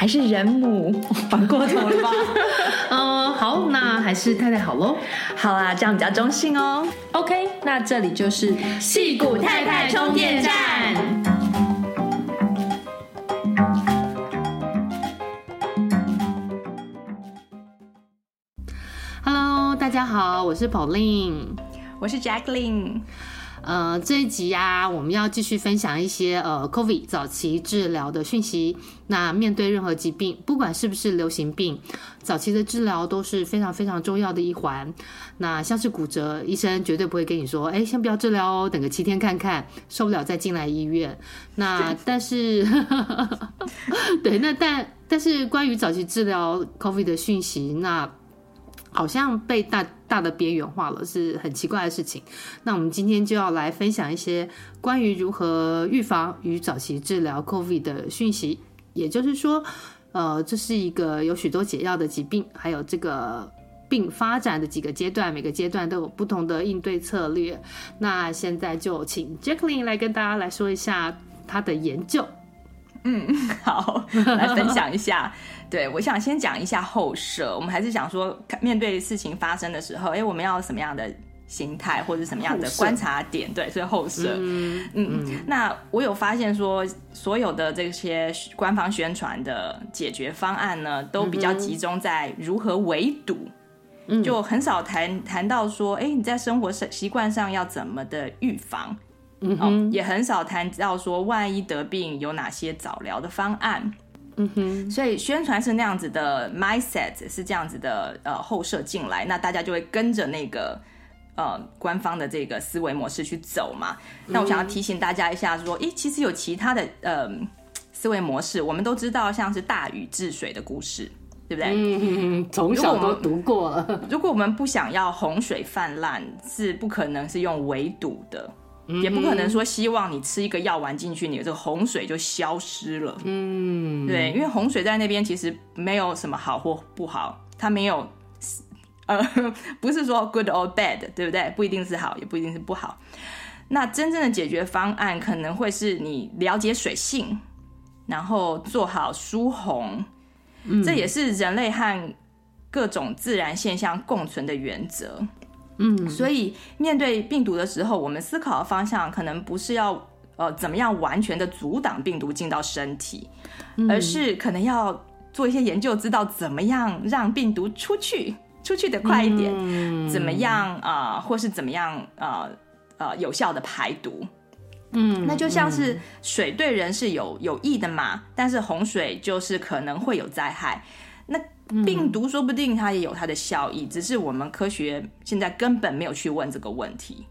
还是人母，反过头了吧？嗯，好，那还是太太好喽。好啦，这样比较中性哦。OK，那这里就是戏骨太太充电站。Hello，大家好，我是 Pauline，我是 Jacqueline。呃，这一集啊，我们要继续分享一些呃，COVID 早期治疗的讯息。那面对任何疾病，不管是不是流行病，早期的治疗都是非常非常重要的一环。那像是骨折，医生绝对不会跟你说，哎，先不要治疗哦，等个七天看看，受不了再进来医院。那 但是，对，那但但是关于早期治疗 COVID 的讯息，那。好像被大大的边缘化了，是很奇怪的事情。那我们今天就要来分享一些关于如何预防与早期治疗 COVID 的讯息。也就是说，呃，这是一个有许多解药的疾病，还有这个病发展的几个阶段，每个阶段都有不同的应对策略。那现在就请 Jacqueline 来跟大家来说一下她的研究。嗯，好，来分享一下。对，我想先讲一下后设。我们还是想说，面对事情发生的时候，哎，我们要什么样的心态，或者什么样的观察点？对，所以后设。嗯嗯，嗯。那我有发现说，所有的这些官方宣传的解决方案呢，都比较集中在如何围堵，嗯、就很少谈谈到说，哎，你在生活习惯上要怎么的预防。嗯、哦，也很少谈到说，万一得病有哪些早疗的方案。嗯哼，所以宣传是那样子的，mindset 是这样子的，呃，后设进来，那大家就会跟着那个呃官方的这个思维模式去走嘛。嗯、那我想要提醒大家一下，说，诶，其实有其他的呃思维模式，我们都知道，像是大禹治水的故事，对不对？嗯，从小都读过了。如果我们不想要洪水泛滥，是不可能是用围堵的。也不可能说希望你吃一个药丸进去，你的这个洪水就消失了。嗯，对，因为洪水在那边其实没有什么好或不好，它没有，呃，不是说 good or bad，对不对？不一定是好，也不一定是不好。那真正的解决方案可能会是你了解水性，然后做好疏洪，嗯，这也是人类和各种自然现象共存的原则。嗯，所以面对病毒的时候，我们思考的方向可能不是要呃怎么样完全的阻挡病毒进到身体，而是可能要做一些研究，知道怎么样让病毒出去，出去的快一点，怎么样啊、呃，或是怎么样呃呃有效的排毒。嗯，那就像是水对人是有有益的嘛，但是洪水就是可能会有灾害。那病毒说不定它也有它的效益，只是我们科学现在根本没有去问这个问题，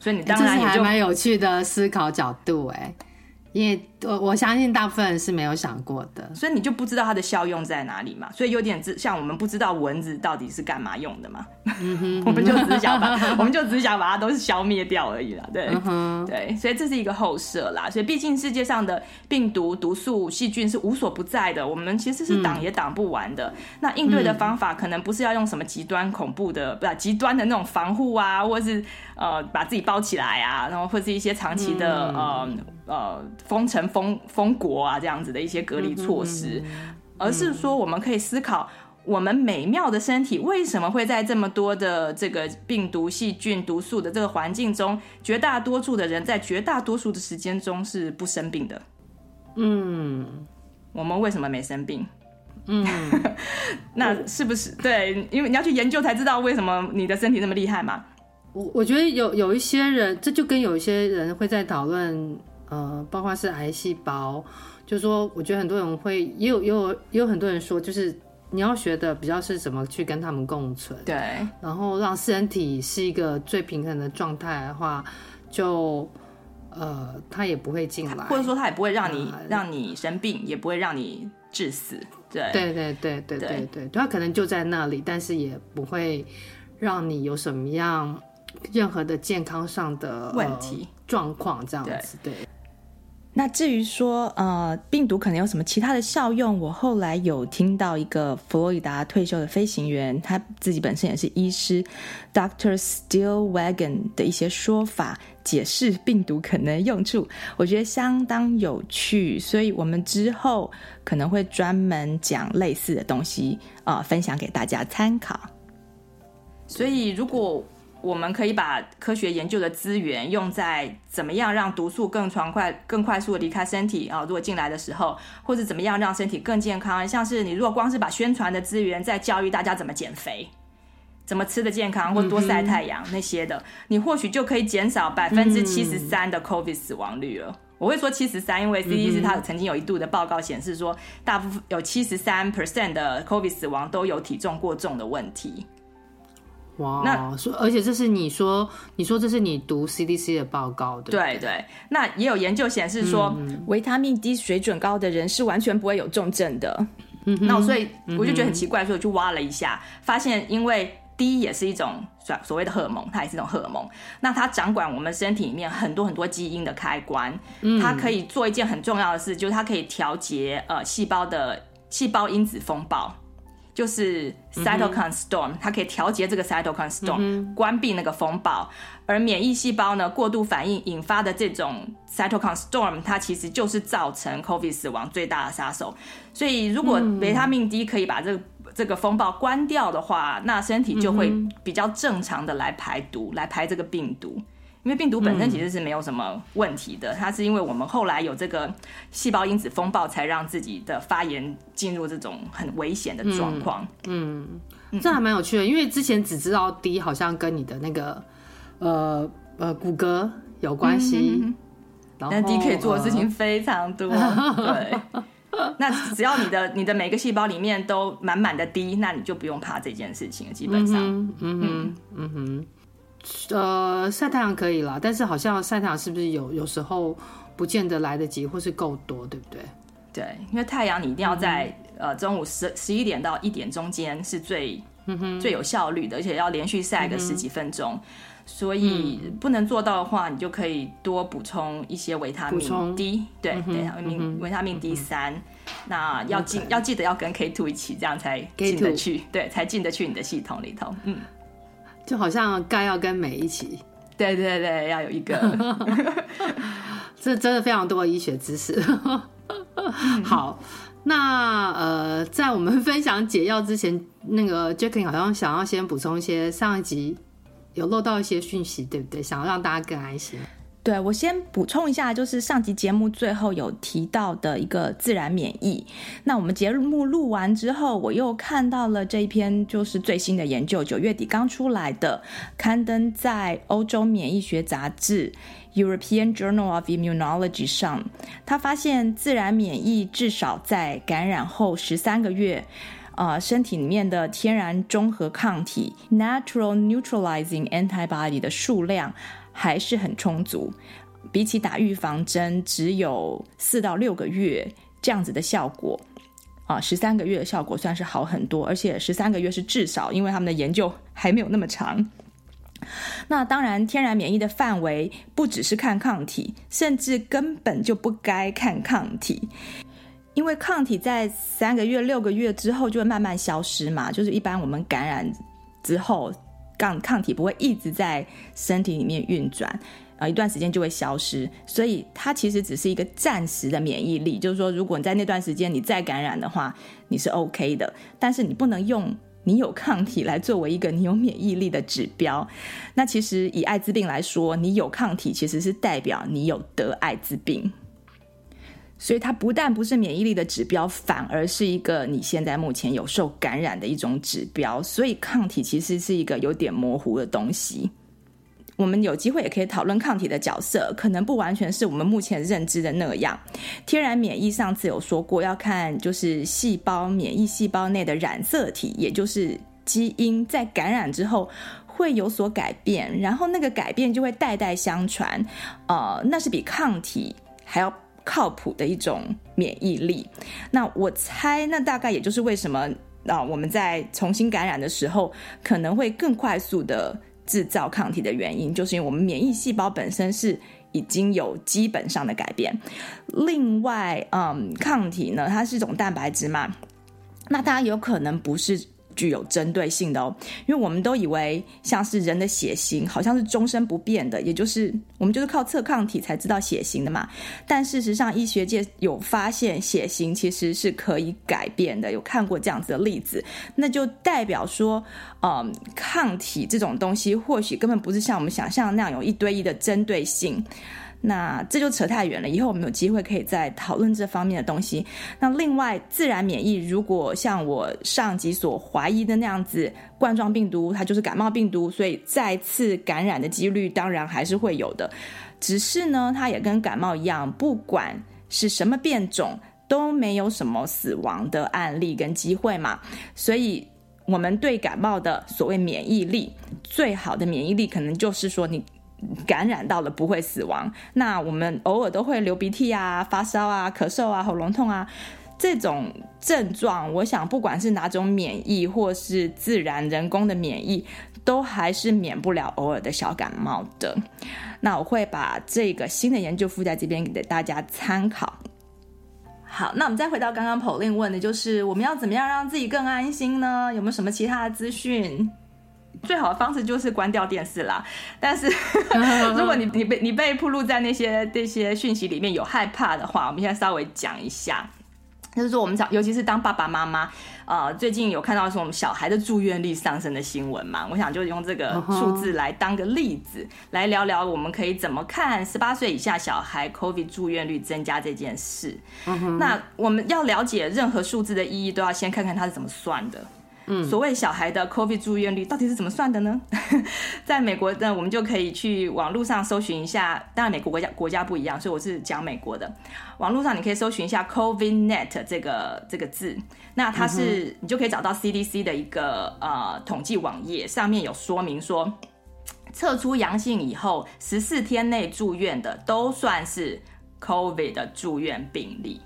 所以你当然也就还蛮有趣的思考角度哎。因为我我相信大部分人是没有想过的，所以你就不知道它的效用在哪里嘛，所以有点像我们不知道蚊子到底是干嘛用的嘛，我们就只是想把我们就只是想把它都是消灭掉而已啦，对、嗯、对，所以这是一个后设啦，所以毕竟世界上的病毒、毒素、细菌是无所不在的，我们其实是挡也挡不完的、嗯。那应对的方法可能不是要用什么极端恐怖的，不是极端的那种防护啊，或是呃把自己包起来啊，然后或是一些长期的、嗯、呃。呃，封城、封封国啊，这样子的一些隔离措施，而是说我们可以思考，我们美妙的身体为什么会在这么多的这个病毒、细菌、毒素的这个环境中，绝大多数的人在绝大多数的时间中是不生病的。嗯，我们为什么没生病？嗯，那是不是对？因为你要去研究才知道为什么你的身体那么厉害嘛。我我觉得有有一些人，这就跟有一些人会在讨论，呃，包括是癌细胞，就是说，我觉得很多人会也有也有也有很多人说，就是你要学的比较是怎么去跟他们共存，对，然后让身体是一个最平衡的状态的话，就呃，他也不会进来，或者说他也不会让你、呃、让你生病，也不会让你致死，对，对对对对。对对，他可能就在那里，但是也不会让你有什么样。任何的健康上的问题状况这样子，对。那至于说呃病毒可能有什么其他的效用，我后来有听到一个佛罗里达退休的飞行员，他自己本身也是医师，Doctor Steelwagon 的一些说法，解释病毒可能用处，我觉得相当有趣，所以我们之后可能会专门讲类似的东西啊、呃，分享给大家参考。所以如果我们可以把科学研究的资源用在怎么样让毒素更传快、更快速的离开身体啊？如果进来的时候，或者怎么样让身体更健康，像是你如果光是把宣传的资源在教育大家怎么减肥、怎么吃的健康，或多晒太阳那些的，你或许就可以减少百分之七十三的 COVID 死亡率了。我会说七十三，因为 CDC 它曾经有一度的报告显示说，大部分有七十三 percent 的 COVID 死亡都有体重过重的问题。哇，那说，而且这是你说，你说这是你读 CDC 的报告的，对对。那也有研究显示说，嗯、维他命 D 水准高的人是完全不会有重症的。嗯、那我所以我就觉得很奇怪，所以我就挖了一下，发现因为 D 也是一种所所谓的荷尔蒙，它也是一种荷尔蒙，那它掌管我们身体里面很多很多基因的开关，它可以做一件很重要的事，就是它可以调节呃细胞的细胞因子风暴。就是 cytokine storm，它可以调节这个 cytokine storm，关闭那个风暴。而免疫细胞呢，过度反应引发的这种 cytokine storm，它其实就是造成 COVID 死亡最大的杀手。所以，如果维他命 D 可以把这个这个风暴关掉的话，那身体就会比较正常的来排毒，来排这个病毒。因为病毒本身其实是没有什么问题的，嗯、它是因为我们后来有这个细胞因子风暴，才让自己的发炎进入这种很危险的状况。嗯，嗯，这还蛮有趣的，因为之前只知道 D 好像跟你的那个呃呃骨骼有关系，但 D 可以做的事情非常多。呃、对，那只要你的你的每个细胞里面都满满的 D，那你就不用怕这件事情了。基本上，嗯哼。嗯哼呃，晒太阳可以啦，但是好像晒太阳是不是有有时候不见得来得及，或是够多，对不对？对，因为太阳你一定要在、嗯、呃中午十十一点到一点中间是最、嗯、最有效率的，而且要连续晒个十几分钟、嗯，所以不能做到的话，你就可以多补充一些维他命 D，对，维、嗯、他命维他命 D 三、嗯，那要记、要记得要跟 K two 一起，这样才进得去，对，才进得去你的系统里头，嗯。就好像钙要跟镁一起，对对对，要有一个，这真的非常多的医学知识。好，那呃，在我们分享解药之前，那个 Jacqueline 好像想要先补充一些上一集有漏到一些讯息，对不对？想要让大家更安心。对，我先补充一下，就是上集节目最后有提到的一个自然免疫。那我们节目录完之后，我又看到了这一篇，就是最新的研究，九月底刚出来的，刊登在欧洲免疫学杂志 European Journal of Immunology 上。他发现自然免疫至少在感染后十三个月，呃，身体里面的天然中和抗体 （Natural Neutralizing Antibody） 的数量。还是很充足，比起打预防针只有四到六个月这样子的效果，啊，十三个月的效果算是好很多，而且十三个月是至少，因为他们的研究还没有那么长。那当然，天然免疫的范围不只是看抗体，甚至根本就不该看抗体，因为抗体在三个月、六个月之后就会慢慢消失嘛，就是一般我们感染之后。抗抗体不会一直在身体里面运转，啊，一段时间就会消失，所以它其实只是一个暂时的免疫力。就是说，如果你在那段时间你再感染的话，你是 OK 的，但是你不能用你有抗体来作为一个你有免疫力的指标。那其实以艾滋病来说，你有抗体其实是代表你有得艾滋病。所以它不但不是免疫力的指标，反而是一个你现在目前有受感染的一种指标。所以抗体其实是一个有点模糊的东西。我们有机会也可以讨论抗体的角色，可能不完全是我们目前认知的那样。天然免疫上次有说过，要看就是细胞免疫细胞内的染色体，也就是基因，在感染之后会有所改变，然后那个改变就会代代相传。呃，那是比抗体还要。靠谱的一种免疫力，那我猜，那大概也就是为什么啊，我们在重新感染的时候，可能会更快速的制造抗体的原因，就是因为我们免疫细胞本身是已经有基本上的改变。另外，嗯，抗体呢，它是一种蛋白质嘛，那它有可能不是。具有针对性的哦，因为我们都以为像是人的血型好像是终身不变的，也就是我们就是靠测抗体才知道血型的嘛。但事实上，医学界有发现血型其实是可以改变的，有看过这样子的例子，那就代表说，嗯，抗体这种东西或许根本不是像我们想象那样有一对一的针对性。那这就扯太远了，以后我们有机会可以再讨论这方面的东西。那另外，自然免疫如果像我上集所怀疑的那样子，冠状病毒它就是感冒病毒，所以再次感染的几率当然还是会有的。只是呢，它也跟感冒一样，不管是什么变种，都没有什么死亡的案例跟机会嘛。所以，我们对感冒的所谓免疫力，最好的免疫力可能就是说你。感染到了不会死亡，那我们偶尔都会流鼻涕啊、发烧啊、咳嗽啊、喉咙痛啊这种症状，我想不管是哪种免疫或是自然人工的免疫，都还是免不了偶尔的小感冒的。那我会把这个新的研究附在这边给大家参考。好，那我们再回到刚刚 Polin 问的，就是我们要怎么样让自己更安心呢？有没有什么其他的资讯？最好的方式就是关掉电视啦。但是，如果你你被你被暴露在那些这些讯息里面有害怕的话，我们现在稍微讲一下。就是说，我们讲，尤其是当爸爸妈妈，呃，最近有看到说我们小孩的住院率上升的新闻嘛？我想就用这个数字来当个例子，来聊聊我们可以怎么看十八岁以下小孩 COVID 住院率增加这件事。那我们要了解任何数字的意义，都要先看看它是怎么算的。所谓小孩的 COVID 住院率到底是怎么算的呢？在美国呢，我们就可以去网络上搜寻一下。当然，美国国家国家不一样，所以我是讲美国的。网络上你可以搜寻一下 COVIDNet 这个这个字，那它是你就可以找到 CDC 的一个呃统计网页，上面有说明说，测出阳性以后十四天内住院的都算是 COVID 的住院病例。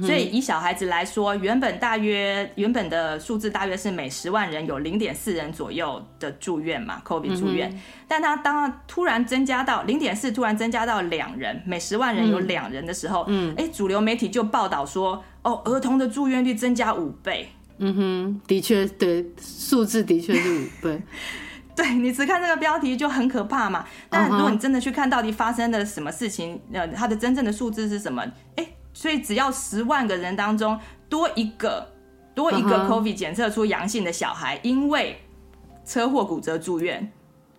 所以以小孩子来说，原本大约原本的数字大约是每十万人有零点四人左右的住院嘛，COVID 住院。但他当他突然增加到零点四，突然增加到两人，每十万人有两人的时候，嗯，哎，主流媒体就报道说，哦，儿童的住院率增加五倍。嗯哼，的确，对，数字的确是五倍。对，你只看这个标题就很可怕嘛，但如果你真的去看到底发生了什么事情，呃，它的真正的数字是什么？哎。所以只要十万个人当中多一个多一个 COVID 检测出阳性的小孩，因为车祸骨折住院，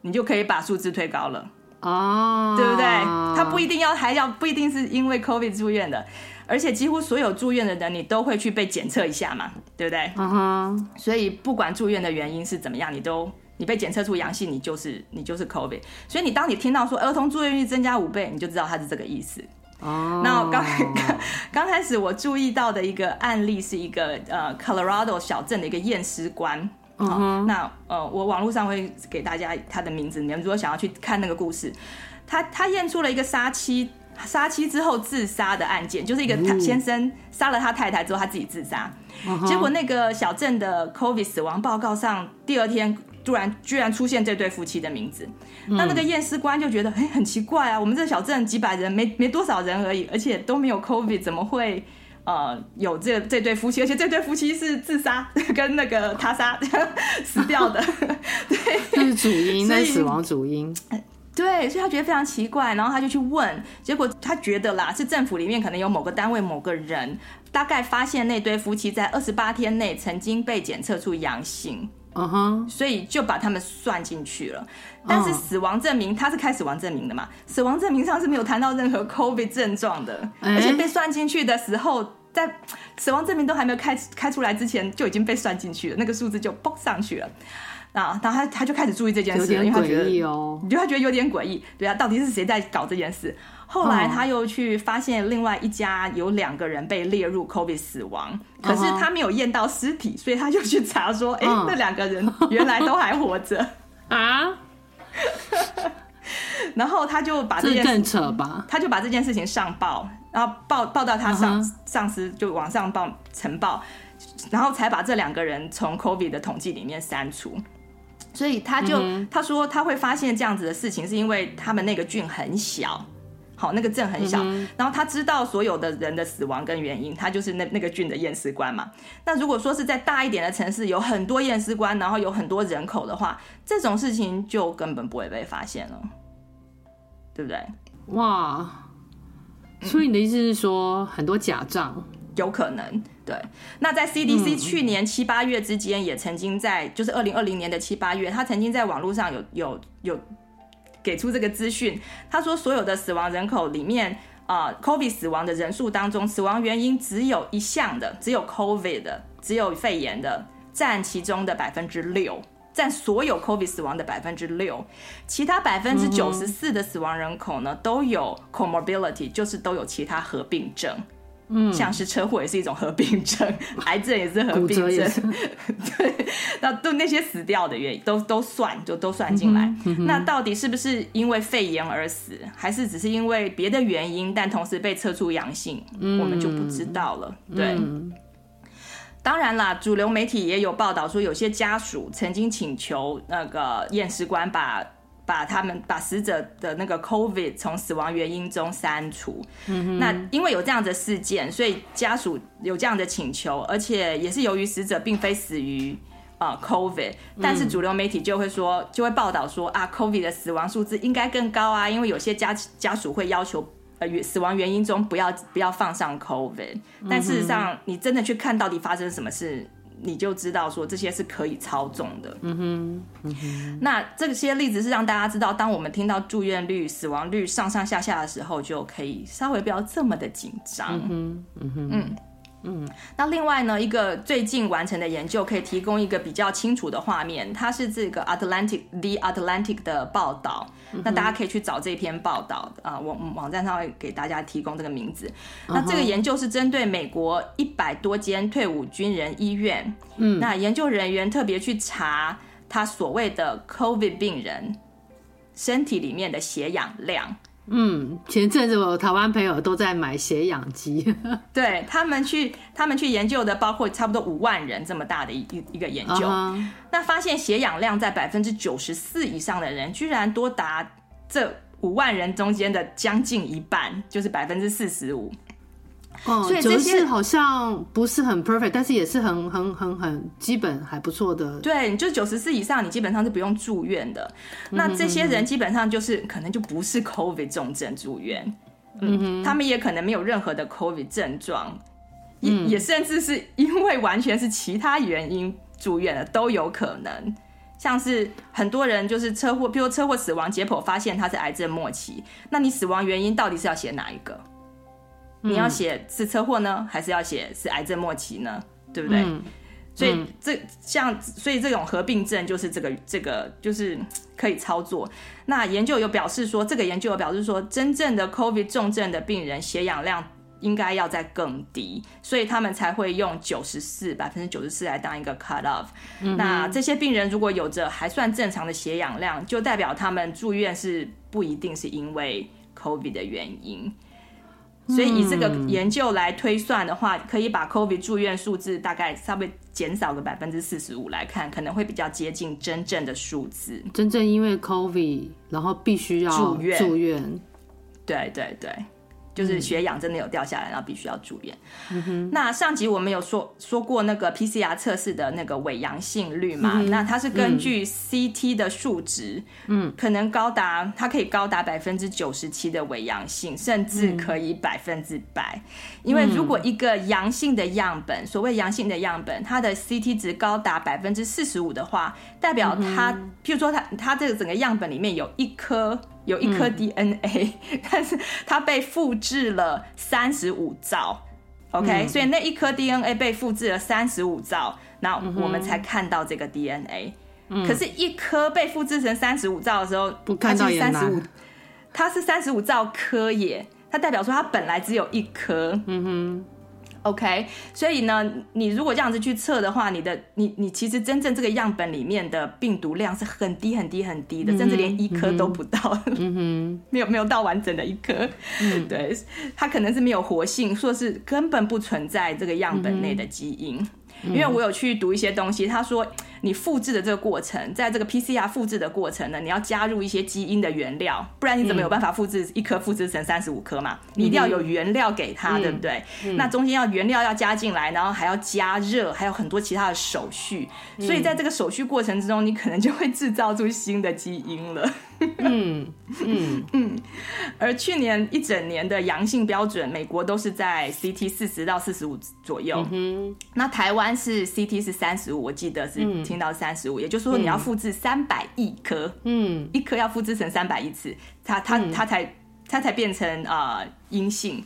你就可以把数字推高了哦，对不对？他不一定要还要不一定是因为 COVID 住院的，而且几乎所有住院的人你都会去被检测一下嘛，对不对？嗯哼。所以不管住院的原因是怎么样，你都你被检测出阳性，你就是你就是 COVID。所以你当你听到说儿童住院率增加五倍，你就知道他是这个意思。哦，那我刚刚刚开始我注意到的一个案例是一个呃，Colorado 小镇的一个验尸官。嗯、uh-huh. 那呃，我网络上会给大家他的名字，你们如果想要去看那个故事，他他验出了一个杀妻杀妻之后自杀的案件，就是一个他先生杀了他太太之后他自己自杀，uh-huh. 结果那个小镇的 COVID 死亡报告上第二天。突然居然出现这对夫妻的名字，那那个验尸官就觉得，哎、欸，很奇怪啊，我们这小镇几百人，没没多少人而已，而且都没有 COVID，怎么会呃有这这对夫妻？而且这对夫妻是自杀 跟那个他杀 死掉的，对，这是主因，那是死亡主因。对，所以他觉得非常奇怪，然后他就去问，结果他觉得啦，是政府里面可能有某个单位某个人，大概发现那对夫妻在二十八天内曾经被检测出阳性。嗯哼，所以就把他们算进去了。但是死亡证明他是开死亡证明的嘛？死亡证明上是没有谈到任何 COVID 症状的，而且被算进去的时候，在死亡证明都还没有开开出来之前就已经被算进去了，那个数字就蹦上去了。啊，然后他他就开始注意这件事，因为他觉得，你就他觉得有点诡异，对啊，到底是谁在搞这件事？后来他又去发现另外一家有两个人被列入 COVID 死亡，可是他没有验到尸体，所以他就去查说，哎，那两个人原来都还活着 啊。然后他就把这件事更扯吧，他就把这件事情上报，然后报报到他上上司就往上报呈报，然后才把这两个人从 COVID 的统计里面删除。所以他就他说他会发现这样子的事情，是因为他们那个郡很小。好，那个镇很小，嗯，然后他知道所有的人的死亡跟原因，他就是那那个郡的验尸官嘛。那如果说是在大一点的城市，有很多验尸官，然后有很多人口的话，这种事情就根本不会被发现了，对不对？哇，所以你的意思是说，嗯，很多假账有可能？对。那在 CDC 去年七八月之间，也曾经在，就是二零二零年的七八月，他曾经在网络上有有有。给出这个资讯，他说所有的死亡人口里面，啊、，COVID 死亡的人数当中，死亡原因只有一项的，只有 COVID 的，只有肺炎的，占其中的百分之六，占所有 COVID 死亡的百分之六，其他百分之九十四的死亡人口呢，都有 comorbidity，就是都有其他合并症。嗯，像是车祸也是一种合并症，癌症也是合并症，对，那都那些死掉的原因都都算，就都算进来、嗯。那到底是不是因为肺炎而死，还是只是因为别的原因，但同时被测出阳性、嗯，我们就不知道了。对，嗯、当然啦，主流媒体也有报道说，有些家属曾经请求那个验尸官把。把他们把死者的那个 COVID 从死亡原因中删除。嗯。那因为有这样的事件，所以家属有这样的请求，而且也是由于死者并非死于啊、呃、COVID，但是主流媒体就会说，就会报道说啊，COVID 的死亡数字应该更高啊，因为有些家家属会要求呃死亡原因中不要不要放上 COVID，但事实上你真的去看到底发生什么事。你就知道说这些是可以操纵的。嗯哼，嗯哼。那这些例子是让大家知道，当我们听到住院率、死亡率上上下下的时候，就可以稍微不要这么的紧张。嗯哼，嗯哼，嗯。嗯，那另外呢，一个最近完成的研究可以提供一个比较清楚的画面，它是这个 Atlantic The Atlantic 的报道，嗯，那大家可以去找这篇报道啊，网、呃、网站上会给大家提供这个名字。嗯、那这个研究是针对美国一百多间退伍军人医院，嗯，那研究人员特别去查他所谓的 COVID 病人身体里面的血氧量。嗯，前阵子我台湾朋友都在买血氧机，对他们去他们去研究的，包括差不多五万人这么大的一一一个研究，uh-huh. 那发现血氧量在百分之九十四以上的人，居然多达这五万人中间的将近一半，就是百分之四十五。哦，所以这些好像不是很 perfect，但是也是很很很很基本还不错的。对，你就九十四以上，你基本上是不用住院的。嗯、那这些人基本上就是可能就不是 COVID 重症住院，嗯，嗯他们也可能没有任何的 COVID 症状，也、嗯、也甚至是因为完全是其他原因住院的都有可能。像是很多人就是车祸，比如车祸死亡解剖发现他是癌症末期，那你死亡原因到底是要写哪一个？你要写是车祸呢，还是要写是癌症末期呢？对不对？嗯、所以这像所以这种合并症就是这个这个就是可以操作。那研究有表示说，这个研究有表示说，真正的 COVID 重症的病人血氧量应该要再更低，所以他们才会用九十四百分之九十四来当一个 cut off。嗯、那这些病人如果有着还算正常的血氧量，就代表他们住院是不一定是因为 COVID 的原因。所以以这个研究来推算的话，可以把 COVID 住院数字大概稍微减少个百分之四十五来看，可能会比较接近真正的数字。真正因为 COVID 然后必须要住院，住院。对对对就是血氧真的有掉下来，然后必须要住院。嗯。那上集我们有说说过那个 PCR 测试的那个伪阳性率嘛？嗯、那它是根据 CT 的数值，嗯，可能高达它可以高达百分之九十七的伪阳性，甚至可以百分之百。因为如果一个阳性的样本，所谓阳性的样本，它的 CT 值高达百分之四十五的话，代表它，嗯、譬如说它它这个整个样本里面有一颗。有一颗 DNA，、嗯、但是它被复制了三十五兆，OK，、嗯、所以那一颗 DNA 被复制了三十五兆，那我们才看到这个 DNA。嗯、可是，一颗被复制成三十五兆的时候，不看到也难。它是三十五，它是三十五兆颗耶，它代表说它本来只有一颗。嗯哼。OK，所以呢，你如果这样子去测的话，你的你你其实真正这个样本里面的病毒量是很低很低很低的，嗯、甚至连一颗都不到，没有没有到完整的一颗，嗯、对，它可能是没有活性，说是根本不存在这个样本内的基因。嗯。因为我有去读一些东西，他说你复制的这个过程，在这个 PCR 复制的过程呢，你要加入一些基因的原料，不然你怎么有办法复制一颗复制成三十五颗嘛？你一定要有原料给它，对不对？那中间要原料要加进来，然后还要加热，还有很多其他的手续，所以在这个手续过程之中，你可能就会制造出新的基因了。嗯嗯 嗯，而去年一整年的阳性标准，美国都是在 CT 四十到四十五左右。嗯，那台湾是 CT 是三十五，我记得是听到三十五，也就是说你要复制三百亿颗，嗯，一颗要复制成三百亿次，它它它才它才变成啊阴性。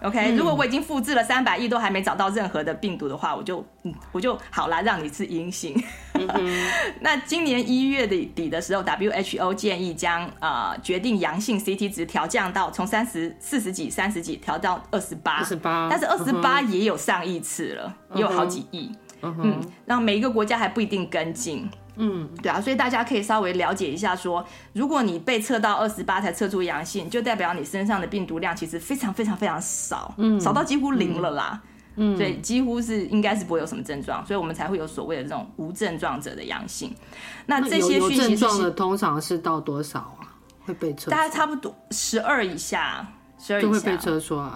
OK，、嗯、如果我已经复制了三百亿都还没找到任何的病毒的话，我就嗯我就好啦，让你是阴性。嗯、那今年一月底底的时候，WHO 建议将呃决定阳性 CT 值调降到从三十四十几三十几调到二十八，二十八，但是二十八也有上亿次了，嗯、也有好几亿。嗯哼，然后每一个国家还不一定跟进。嗯，对啊，所以大家可以稍微了解一下说，说如果你被测到二十八才测出阳性，就代表你身上的病毒量其实非常非常非常少，嗯，少到几乎零了啦，嗯，所以几乎是应该是不会有什么症状，所以我们才会有所谓的这种无症状者的阳性。那这些讯息有症状的通常是到多少啊？会被测？大概差不多十二以下，十二以下就会被测出来。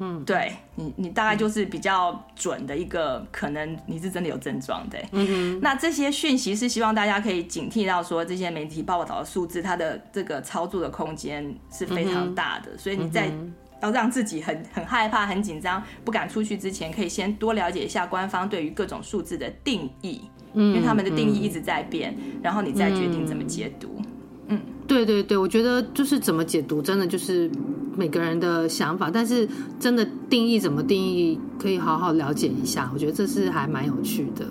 嗯，对你，你大概就是比较准的一个，可能你是真的有症状的。嗯哼，那这些讯息是希望大家可以警惕到，说这些媒体报道的数字，它的这个操作的空间是非常大的。嗯、所以你在要让自己很很害怕、很紧张、不敢出去之前，可以先多了解一下官方对于各种数字的定义，嗯、因为他们的定义一直在变，嗯、然后你再决定怎么解读。嗯，对对对，我觉得就是怎么解读，真的就是每个人的想法。但是真的定义怎么定义，可以好好了解一下。我觉得这是还蛮有趣的。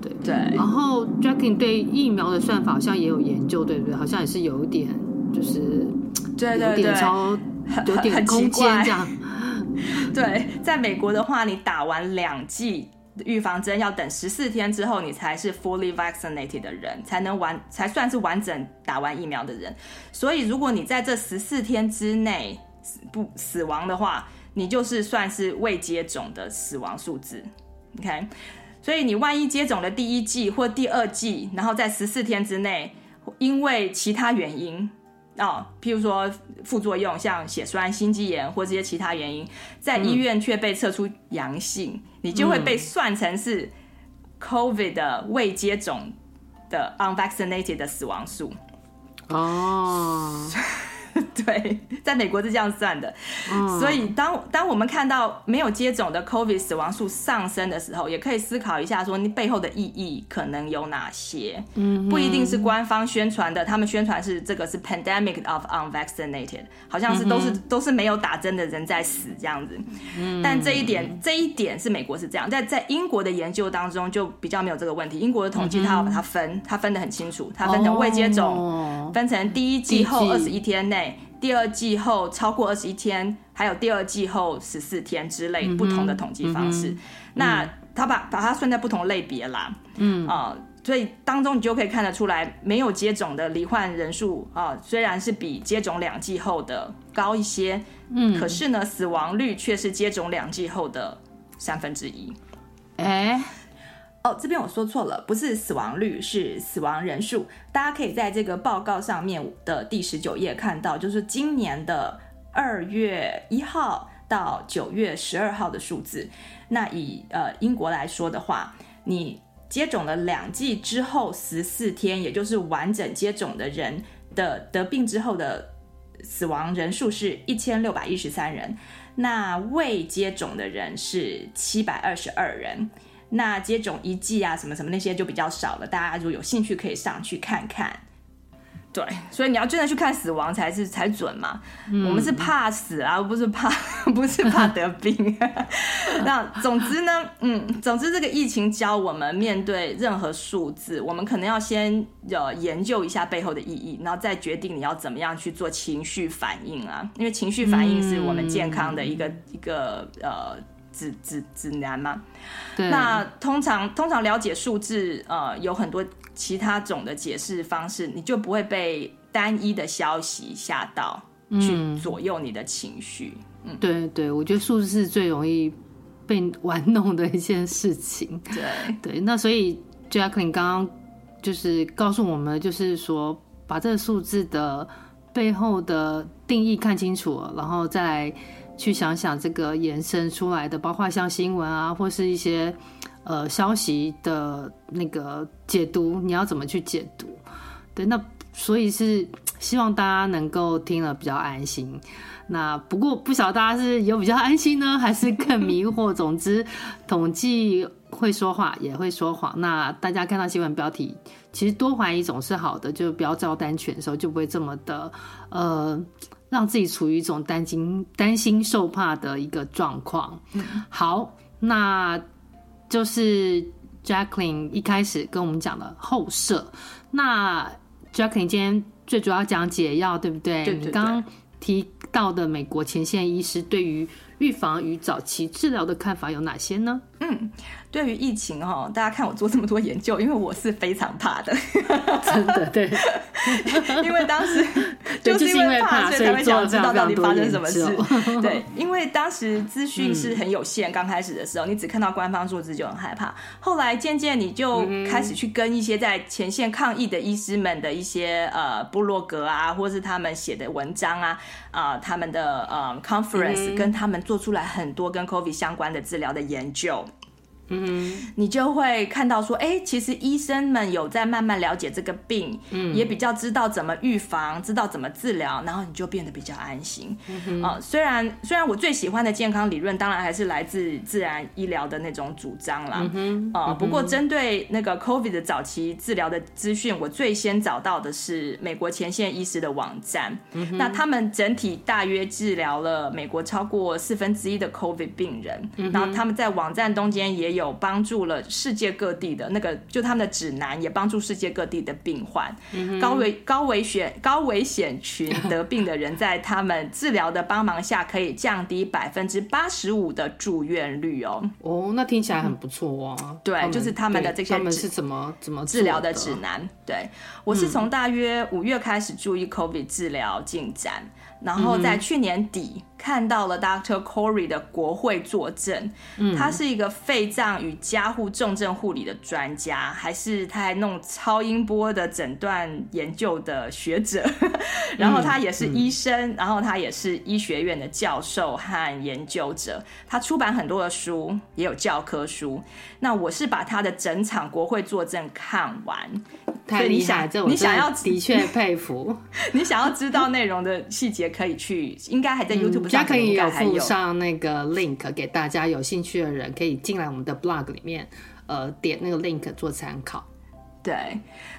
对对。然后 Jackie 对疫苗的算法好像也有研究，对不对？好像也是有一点，就是对对对，有点超，有点空间这样。对，在美国的话，你打完两剂。预防针要等十四天之后，你才是 fully vaccinated 的人，才能完，才算是完整打完疫苗的人。所以，如果你在这十四天之内不死亡的话，你就是算是未接种的死亡数字。OK，所以你万一接种了第一剂或第二剂，然后在十四天之内，因为其他原因。哦，譬如说副作用，像血栓、心肌炎或这些其他原因，在医院却被测出阳性，嗯、你就会被算成是 COVID 的未接种的 unvaccinated 的死亡数。哦。对，在美国是这样算的，嗯、所以当当我们看到没有接种的 COVID 死亡数上升的时候，也可以思考一下，说你背后的意义可能有哪些？嗯，不一定是官方宣传的，他们宣传是这个是 pandemic of unvaccinated，好像是都是、嗯、都是没有打针的人在死这样子。嗯，但这一点这一点是美国是这样，在在英国的研究当中就比较没有这个问题。英国的统计，他要把它分，他分得很清楚，他分成未接种，哦、分成第一剂后二十一天内。第二季后超过二十一天，还有第二季后十四天之类不同的统计方式。那他把把它算在不同类别啦，嗯啊、呃，所以当中你就可以看得出来，没有接种的罹患人数啊、呃，虽然是比接种两季后的高一些，嗯，可是呢，死亡率却是接种两季后的三分之一。哎。这边我说错了，不是死亡率，是死亡人数。大家可以在这个报告上面的第十九页看到，就是今年的二月一号到九月十二号的数字。那以呃英国来说的话，你接种了两剂之后十四天，也就是完整接种的人的得病之后的死亡人数是一千六百一十三人，那未接种的人是七百二十二人。那接种一剂啊，什么什么那些就比较少了。大家如果有兴趣，可以上去看看。对，所以你要真的去看死亡才是才准嘛。嗯、我们是怕死啊，不是怕 不是怕得病。那总之呢，嗯，总之这个疫情教我们面对任何数字，我们可能要先呃研究一下背后的意义，然后再决定你要怎么样去做情绪反应啊。因为情绪反应是我们健康的一个、嗯、一个呃。指指指南吗？对。那通常通常了解数字，呃，有很多其他种的解释方式，你就不会被单一的消息吓到，去左右你的情绪。嗯，对对，我觉得数字是最容易被玩弄的一件事情。对 对，那所以 Jacqueline 刚刚就是告诉我们，就是说把这个数字的背后的定义看清楚了，然后再来。去想想这个延伸出来的，包括像新闻啊，或是一些呃消息的那个解读，你要怎么去解读？对，那所以是希望大家能够听了比较安心。那不过不晓得大家是有比较安心呢，还是更迷惑？总之，统计会说话，也会说谎。那大家看到新闻标题，其实多怀疑总是好的，就不要照单全收，就不会这么的呃。让自己处于一种担惊、担心受怕的一个状况。好，那就是 Jacqueline 一开始跟我们讲的后设。那 Jacqueline 今天最主要讲解药，对不对？对对对。你刚刚提到的美国前线医师对于预防与早期治疗的看法有哪些呢？嗯。对于疫情哈，大家看我做这么多研究，因为我是非常怕的，真的对，因为当时 就是因为怕，所以才会想知道到底发生什么事。对，因为当时资讯是很有限，刚开始的时候，你只看到官方数字就很害怕。后来渐渐你就开始去跟一些在前线抗疫的医师们的一些呃部落格啊，或是他们写的文章啊，啊、呃，他们的呃 conference，跟他们做出来很多跟 COVID 相关的治疗的研究。嗯，你就会看到说，哎，其实医生们有在慢慢了解这个病，嗯，也比较知道怎么预防，知道怎么治疗，然后你就变得比较安心。嗯啊，虽然虽然我最喜欢的健康理论，当然还是来自自然医疗的那种主张啦。嗯啊，不过针对那个 COVID 的早期治疗的资讯，我最先找到的是美国前线医师的网站。嗯，那他们整体大约治疗了美国超过四分之一的 COVID 病人，嗯，然后他们在网站中间也有。有帮助了世界各地的那个，就他们的指南也帮助世界各地的病患，嗯、高危高危险高危险群 得病的人，在他们治疗的帮忙下，可以降低百分之八十五的住院率哦。哦，那听起来很不错哦。嗯、对，就是他们的这些他们是怎么怎么治疗的指南。对，我是从大约五月开始注意 COVID 治疗进展。然后在去年底看到了 Dr. Corey 的国会作证，嗯，他是一个肺脏与加护重症护理的专家，还是他还弄超音波的诊断研究的学者，然后他也是医生，然后他也是医学院的教授和研究者，他出版很多的书，也有教科书。那我是把他的整场国会作证看完，太厉害，这我你想要的确佩服。你想要知道内容的细节，可以去，应该还在 YouTube 上，可以有附上那个 link 给大家，有兴趣的人可以进来我们的 blog 里面，呃，点那个 link 做参考。对，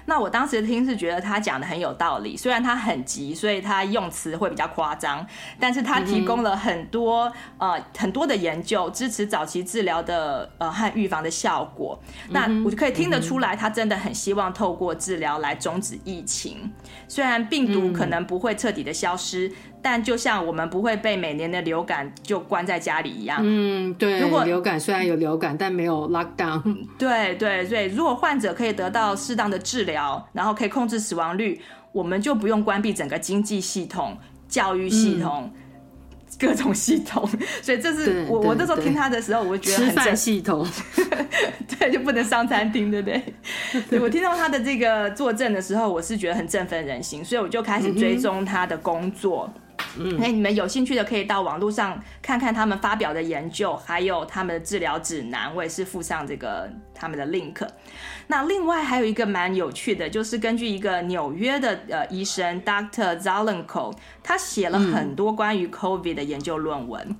那我当时听是觉得他讲的很有道理，虽然他很急，所以他用词会比较夸张，但是他提供了很多、嗯、呃很多的研究支持早期治疗的呃和预防的效果。嗯、那我就可以听得出来，他真的很希望透过治疗来终止疫情，虽然病毒可能不会彻底的消失。嗯但就像我们不会被每年的流感就关在家里一样，嗯，对。如果流感虽然有流感，但没有 lockdown，对对 对。如果患者可以得到适当的治疗，然后可以控制死亡率，我们就不用关闭整个经济系统、教育系统、嗯、各种系统。所以这是我我那时候听他的时候，我就觉得很吃饭系统，对，就不能上餐厅，对不对？对，我听到他的这个作证的时候，我是觉得很振奋人心，所以我就开始追踪他的工作。嗯，那你们有兴趣的可以到网络上看看他们发表的研究，还有他们的治疗指南，我也是附上这个他们的 link。那另外还有一个蛮有趣的，就是根据一个纽约的呃医生 Dr. Zalenko，他写了很多关于 COVID 的研究论文。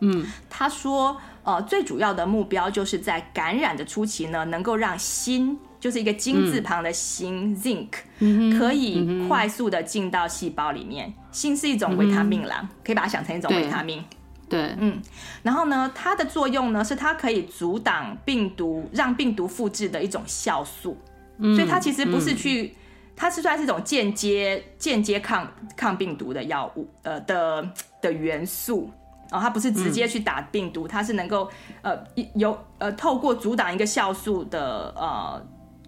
嗯，他说，呃，最主要的目标就是在感染的初期呢，能够让心。就是一个金字旁的锌、嗯、，zinc，可以快速的进到细胞里面。锌、嗯、是一种维他命啦，嗯、可以把它想成一种维他命。对，嗯。然后呢，它的作用呢是它可以阻挡病毒，让病毒复制的一种酵素。嗯、所以它其实不是去，嗯、它是算是一种间接、间接抗抗病毒的药物，呃的的元素。哦，它不是直接去打病毒，嗯、它是能够呃有呃透过阻挡一个酵素的呃。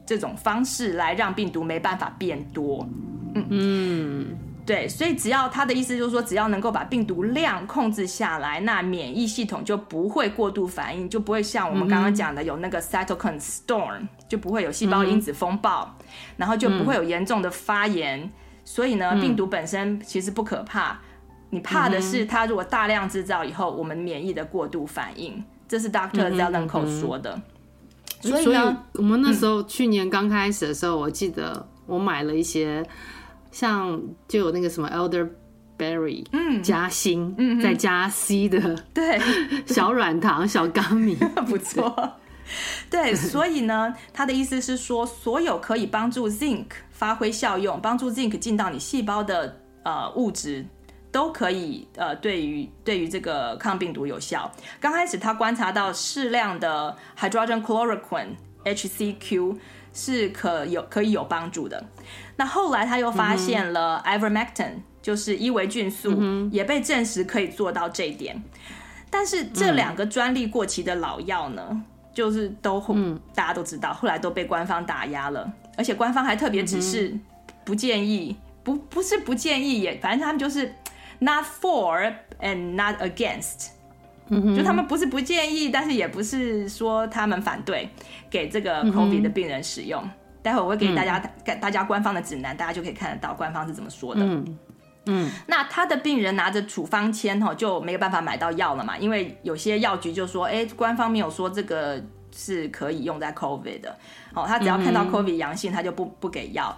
这种方式来让病毒没办法变多，嗯嗯，对，所以只要他的意思就是说，只要能够把病毒量控制下来，那免疫系统就不会过度反应，就不会像我们刚刚讲的有那个 cytokine storm，就不会有细胞因子风暴，嗯、然后就不会有严重的发炎。所以呢，病毒本身其实不可怕，你怕的是它如果大量制造以后，我们免疫的过度反应。这是 Dr. Zelenko 说的。所以呢，我们那时候去年刚开始的时候，我记得我买了一些，像就有那个什么 elderberry，嗯，加锌，嗯，再加 C 的，对，小软糖、小甘米，不错。对，所以呢，他的意思是说，所有可以帮助 zinc 发挥效用、帮助 zinc 进到你细胞的呃物质。都可以，呃，对于对于这个抗病毒有效。刚开始他观察到适量的 hydrogen chloroquine HCQ 是可有可以有帮助的。那后来他又发现了 ivermectin，就是伊维菌素，也被证实可以做到这一点。但是这两个专利过期的老药呢，就是都大家都知道，后来都被官方打压了，而且官方还特别指示不建议，不不是不建议也，反正他们就是。Not for and not against，就他们不是不建议，但是也不是说他们反对给这个 COVID 的病人使用。待会我会给大家给大家官方的指南，大家就可以看得到官方是怎么说的。嗯，嗯，那他的病人拿着处方签哈，就没有办法买到药了嘛，因为有些药局就说，哎，官方没有说这个是可以用在 COVID 的。哦，他只要看到 COVID 阳性，他就不不给药。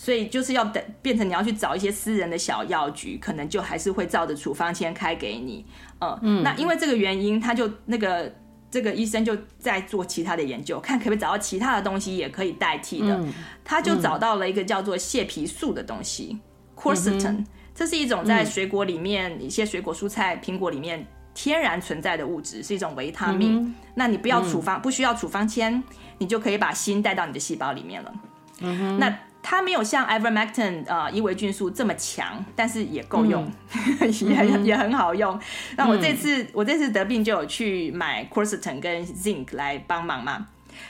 所以就是要等变成你要去找一些私人的小药局，可能就还是会照着处方签开给你。呃、嗯，那因为这个原因，他就那个这个医生就在做其他的研究，看可不可以找到其他的东西也可以代替的。嗯、他就找到了一个叫做蟹皮素的东西，quercetin。嗯、这是一种在水果里面、嗯、一些水果、蔬菜、苹果里面天然存在的物质，是一种维他命。嗯、那你不要处方，嗯、不需要处方签，你就可以把锌带到你的细胞里面了。嗯，那。它没有像 ivermectin 呃伊维菌素这么强，但是也够用，嗯、也也很好用。那、嗯、我这次我这次得病就有去买 quercetin 跟 zinc 来帮忙嘛。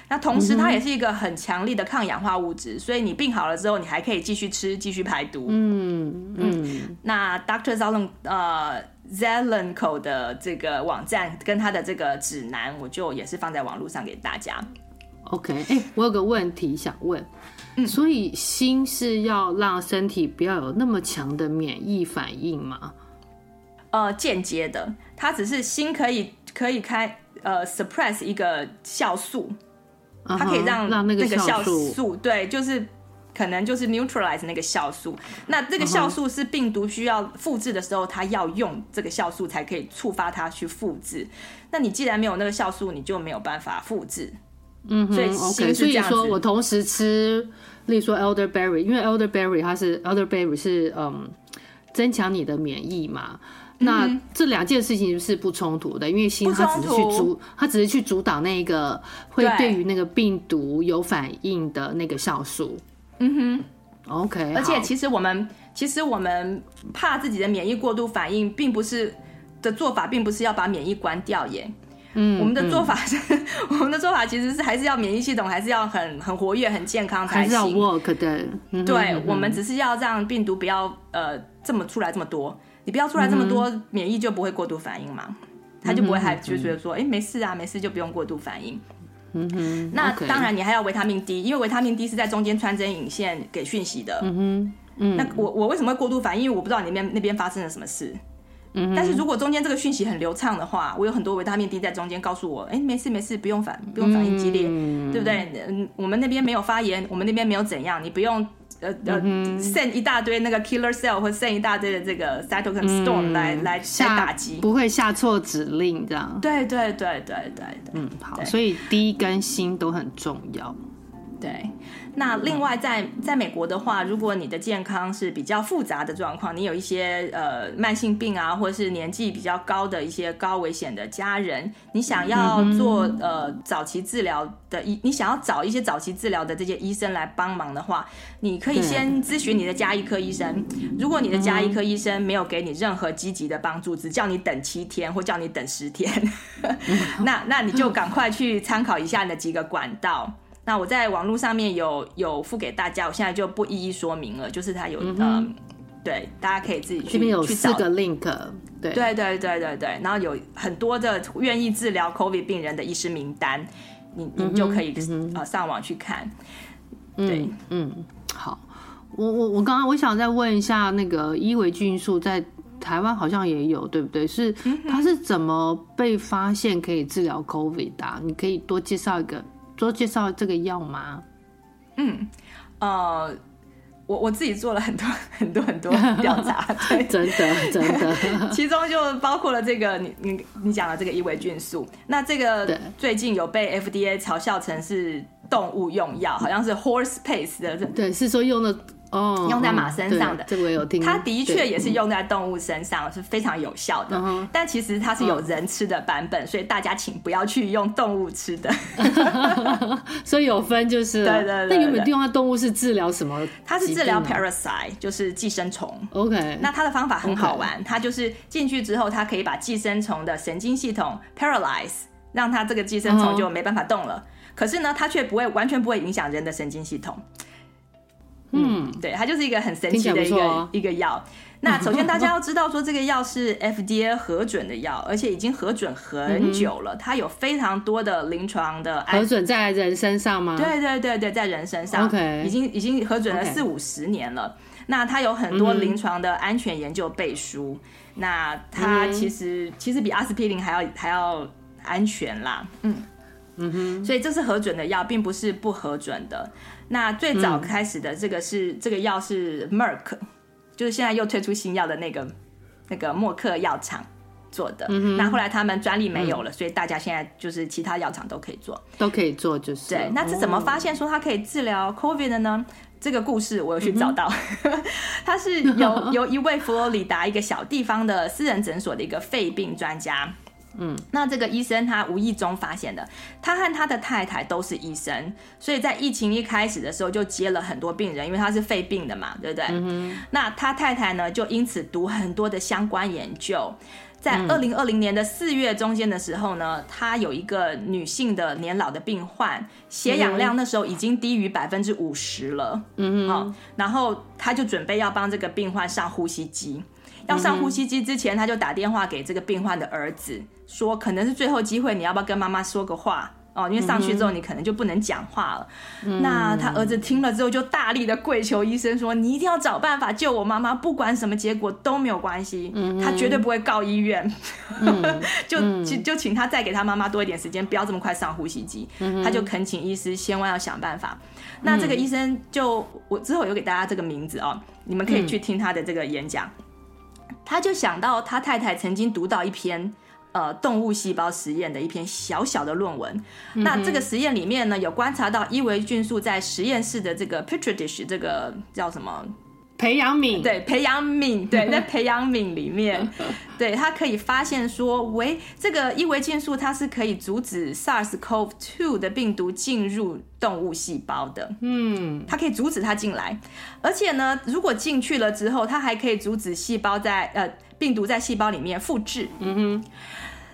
那同时它也是一个很强力的抗氧化物质，所以你病好了之后，你还可以继续吃，继续排毒。嗯嗯。嗯那 Doctor Zelen 呃 Zelenko 的这个网站跟他的这个指南，我就也是放在网络上给大家。OK，哎、欸，我有个问题想问。所以锌是要让身体不要有那么强的免疫反应吗？呃，间接的，它只是锌可以可以开呃 suppress 一个酵素，它可以让那个酵素对，就是可能就是 neutralize 那个酵素。那这个酵素是病毒需要复制的时候，它要用这个酵素才可以触发它去复制。那你既然没有那个酵素，你就没有办法复制。嗯哼，所以 OK，所以说我同时吃，例如说 elderberry，因为 elderberry 它是 elderberry 是嗯增强你的免疫嘛，嗯、那这两件事情是不冲突的，因为锌它只是去阻，它只是去阻挡那个会对。于那个病毒有反应的那个酵素。嗯哼，OK，而且其实我们其实我们怕自己的免疫过度反应，并不是的做法，并不是要把免疫关掉耶。嗯，我们的做法是，嗯、我们的做法其实是还是要免疫系统还是要很很活跃、很健康才行。还是要 work 的。嗯、对，嗯、我们只是要让病毒不要呃这么出来这么多，你不要出来这么多，嗯、免疫就不会过度反应嘛，他就不会还就觉得说，哎、嗯，没事啊，没事就不用过度反应。嗯哼。那当然，你还要维他命 D，因为维他命 D 是在中间穿针引线给讯息的。嗯哼。嗯，那我我为什么会过度反应？因为我不知道你那边那边发生了什么事。嗯，但是如果中间这个讯息很流畅的话，我有很多维他命 D 在中间告诉我，哎、欸，没事没事，不用反不用反应激烈，嗯、对不对？嗯，我们那边没有发炎，我们那边没有怎样，你不用呃呃 send 一大堆那个 killer cell 或 send 一大堆的这个 cytokine storm 来、嗯、来来打击，不会下错指令这样。对对对对对对，嗯，好，所以 D 跟心都很重要。对，那另外在在美国的话，如果你的健康是比较复杂的状况，你有一些呃慢性病啊，或者是年纪比较高的一些高危险的家人，你想要做呃早期治疗的医，你想要找一些早期治疗的这些医生来帮忙的话，你可以先咨询你的家医科医生。如果你的家医科医生没有给你任何积极的帮助，只叫你等七天或叫你等十天，那那你就赶快去参考一下那几个管道。那我在网络上面有有付给大家，我现在就不一一说明了。就是它有嗯、呃，对，大家可以自己去。这边有四个 link，对对对对对对，然后有很多的愿意治疗 COVID 病人的医师名单，你你就可以、嗯、呃上网去看。对，嗯，好，我我我刚刚我想再问一下，那个伊维菌素在台湾好像也有，对不对？是它是怎么被发现可以治疗 COVID 的、啊？你可以多介绍一个。多介绍这个药吗？嗯，呃，我我自己做了很多 很多很多调查，对，真的真的，其中就包括了这个你你你讲的这个伊维菌素，那这个最近有被 FDA 嘲笑成是动物用药，好像是 horse paste 的，对，是说用的。哦，用在马身上的，这个我有听。它的确也是用在动物身上，是非常有效的。但其实它是有人吃的版本，所以大家请不要去用动物吃的。所以有分就是，对对对。那原本用在动物是治疗什么？它是治疗 parasite，就是寄生虫。OK，那它的方法很好玩，它就是进去之后，它可以把寄生虫的神经系统 paralyze，让它这个寄生虫就没办法动了。可是呢，它却不会完全不会影响人的神经系统。嗯，对，它就是一个很神奇的一个、哦、一个药。那首先大家要知道说，这个药是 FDA 核准的药，而且已经核准很久了。嗯、它有非常多的临床的核准在人身上吗？对对对对，在人身上，Okay. 已经已经核准了四五十年了。那它有很多临床的安全研究背书。嗯、那它其实、嗯、其实比阿司匹林还要还要安全啦。嗯嗯哼，所以这是核准的药，并不是不核准的。那最早开始的这个是、嗯、这个药是 Merck，就是现在又推出新药的那个那个默克药厂做的。嗯、那后来他们专利没有了，嗯、所以大家现在就是其他药厂都可以做，都可以做，就是对。那是怎么发现说它可以治疗 COVID 的呢？这个故事我有去找到，嗯、他是由有一位佛罗里达一个小地方的私人诊所的一个肺病专家。嗯，那这个医生他无意中发现的，他和他的太太都是医生，所以在疫情一开始的时候就接了很多病人，因为他是肺病的嘛，对不对？嗯哼。那他太太呢，就因此读很多的相关研究，在二零二零年的四月中间的时候呢，他有一个女性的年老的病患，血氧量那时候已经低于百分之五十了，嗯嗯。好，然后他就准备要帮这个病患上呼吸机。要上呼吸机之前，他就打电话给这个病患的儿子，说可能是最后机会，你要不要跟妈妈说个话哦？因为上去之后你可能就不能讲话了。嗯、那他儿子听了之后就大力的跪求医生说：“你一定要找办法救我妈妈，不管什么结果都没有关系，嗯、他绝对不会告医院。嗯” 就就请他再给他妈妈多一点时间，不要这么快上呼吸机。嗯、他就恳请医师千万要想办法。那这个医生就我之后有给大家这个名字哦，你们可以去听他的这个演讲。他就想到他太太曾经读到一篇呃动物细胞实验的一篇小小的论文，嗯、那这个实验里面呢，有观察到伊维菌素在实验室的这个 petri dish 这个叫什么？培养皿，对，培养皿，对，在培养皿里面，对，它可以发现说，喂，这个伊维菌素它是可以阻止 SARS-CoV-2 的病毒进入动物细胞的，嗯，它可以阻止它进来，而且呢，如果进去了之后，它还可以阻止细胞在呃病毒在细胞里面复制，嗯哼，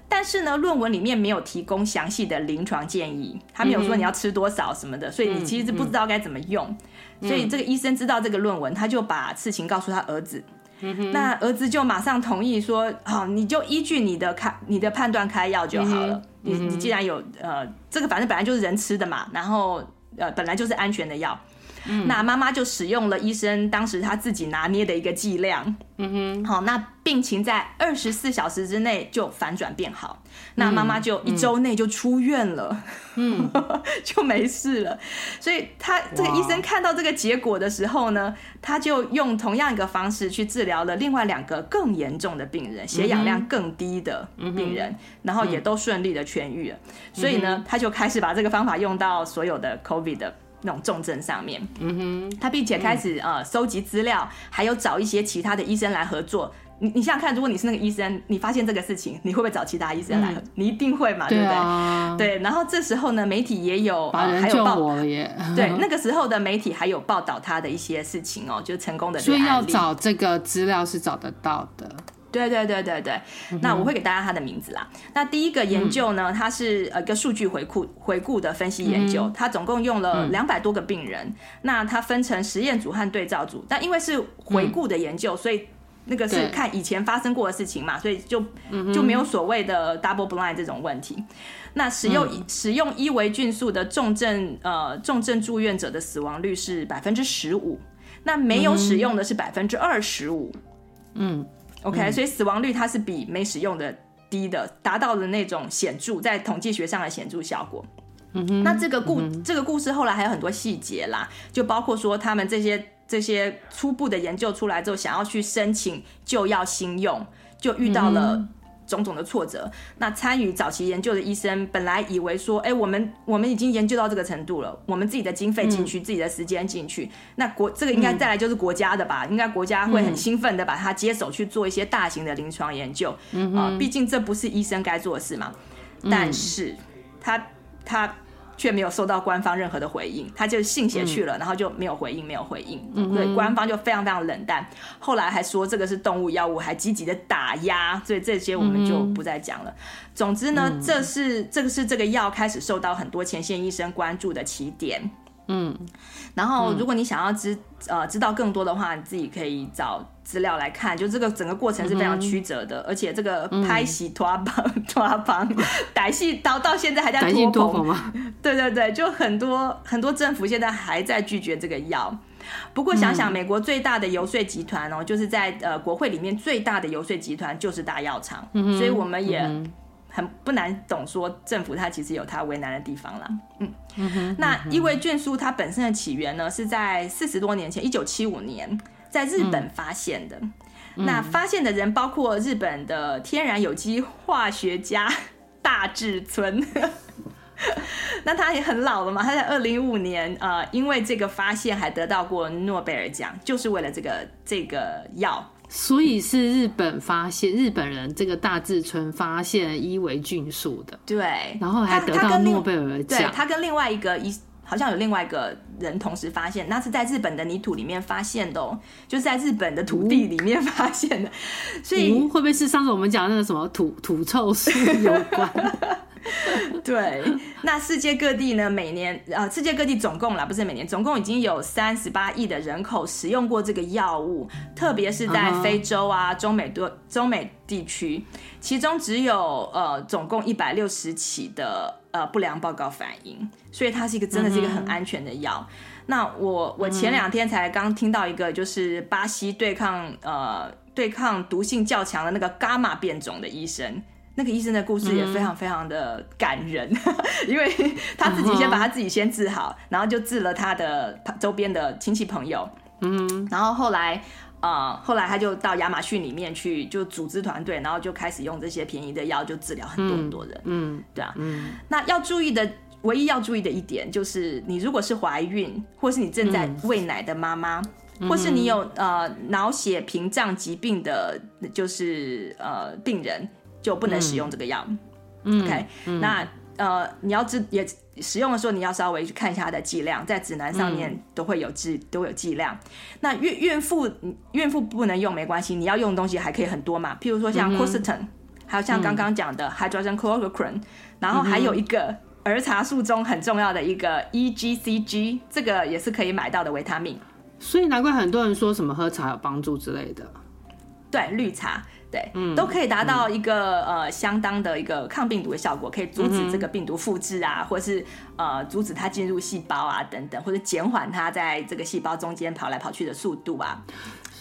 但是呢，论文里面没有提供详细的临床建议，他没有说你要吃多少什么的，所以你其实是不知道该怎么用。所以这个医生知道这个论文，他就把事情告诉他儿子。嗯、那儿子就马上同意说：“好，你就依据你的开你的判断开药就好了。嗯、你你既然有呃这个，反正本来就是人吃的嘛，然后呃本来就是安全的药。嗯，那妈妈就使用了医生当时他自己拿捏的一个剂量。嗯哼，好，那病情在二十四小时之内就反转变好，嗯、那妈妈就一周内就出院了，嗯，就没事了。所以他这个医生看到这个结果的时候呢，他就用同样一个方式去治疗了另外两个更严重的病人，血氧量更低的病人，嗯、然后也都顺利的痊愈了。嗯、所以呢，他就开始把这个方法用到所有的 COVID 的。那种重症上面，嗯哼，他并且开始、嗯、呃收集资料，还有找一些其他的医生来合作。你你想想看，如果你是那个医生，你发现这个事情，你会不会找其他医生来？嗯、你一定会嘛，对不对？啊、对。然后这时候呢，媒体也有把人救活了耶。对，那个时候的媒体还有报道他的一些事情哦，就是成功的。所以要找这个资料是找得到的。对对对对对，那我会给大家他的名字啦。那第一个研究呢，它是呃一个数据回顾回顾的分析研究，它总共用了两百多个病人，那它分成实验组和对照组。但因为是回顾的研究，所以那个是看以前发生过的事情嘛，所以就就没有所谓的 double blind 这种问题。那使用使用伊维菌素的重症呃重症住院者的死亡率是百分之十五，那没有使用的是百分之二十五。嗯。OK，、嗯、所以死亡率它是比没使用的低的，达到了那种显著在统计学上的显著效果。嗯哼，那这个故、嗯、这个故事后来还有很多细节啦，就包括说他们这些这些初步的研究出来之后，想要去申请就要新用，就遇到了、嗯。种种的挫折，那参与早期研究的医生本来以为说，哎、欸，我们我们已经研究到这个程度了，我们自己的经费进去，嗯、自己的时间进去，那国这个应该再来就是国家的吧？嗯、应该国家会很兴奋的把它接手去做一些大型的临床研究，啊，毕竟这不是医生该做的事嘛。但是他他。他却没有收到官方任何的回应，他就信写去了，嗯、然后就没有回应，没有回应，对，官方就非常非常冷淡。后来还说这个是动物药物，还积极的打压，所以这些我们就不再讲了。嗯、总之呢，嗯、这是这个是这个药开始受到很多前线医生关注的起点。嗯，然后如果你想要知呃知道更多的话，你自己可以找资料来看。就这个整个过程是非常曲折的，而且这个拍戏拖帮拖帮，歹戏到到现在还在拖棚吗？对对对，就很多很多政府现在还在拒绝这个药。不过想想美国最大的游说集团哦，就是在呃国会里面最大的游说集团就是大药厂，所以我们也。很不难懂，说政府它其实有它为难的地方啦。嗯，嗯哼，那因为卷书它本身的起源呢，是在四十多年前，一九七五年在日本发现的。嗯、那发现的人包括日本的天然有机化学家大志村。那他也很老了嘛，他在二零一五年呃，因为这个发现还得到过诺贝尔奖，就是为了这个这个药。所以是日本发现，日本人这个大志村发现伊维菌素的，对，然后还得到诺贝尔奖。对，他跟另外一个一好像有另外一个人同时发现，那是在日本的泥土里面发现的哦，就是在日本的土地里面发现的。所以会不会是上次我们讲的那个什么土土臭素有关？对，那世界各地呢？每年啊，世界各地总共啦，不是每年，总共已经有三十八亿的人口使用过这个药物，特别是在非洲啊、中美多、中美地区，其中只有呃，总共一百六十起的呃不良报告反应，所以它是一个真的是一个很安全的药。那我我前两天才刚听到一个，就是巴西对抗呃对抗毒性较强的那个伽马变种的医生。那个医生的故事也非常非常的感人，嗯、因为 他自己先把他自己先治好，嗯、然后就治了他的周边的亲戚朋友，嗯，然后后来啊、呃，后来他就到亚马逊里面去，就组织团队，然后就开始用这些便宜的药，就治疗很多很多人，嗯，嗯对啊，嗯，那要注意的，唯一要注意的一点就是，你如果是怀孕，或是你正在喂奶的妈妈，嗯、或是你有呃脑血屏障疾病的，就是呃病人。就不能使用这个药，嗯，OK，嗯，那呃，你要知也使用的时候，你要稍微去看一下它的剂量，在指南上面都会有剂、嗯、都有剂量。那孕孕妇孕妇不能用没关系，你要用的东西还可以很多嘛，譬如说像嗯、还有像刚刚讲的 hydrogen chloroquine，、嗯、然后还有一个儿茶素中很重要的一个 EGCG，这个也是可以买到的维他命。所以难怪很多人说什么喝茶有帮助之类的。对，绿茶。对，嗯，都可以达到一个、嗯、呃相当的一个抗病毒的效果，可以阻止这个病毒复制啊，嗯、或是呃阻止它进入细胞啊等等，或者减缓它在这个细胞中间跑来跑去的速度啊。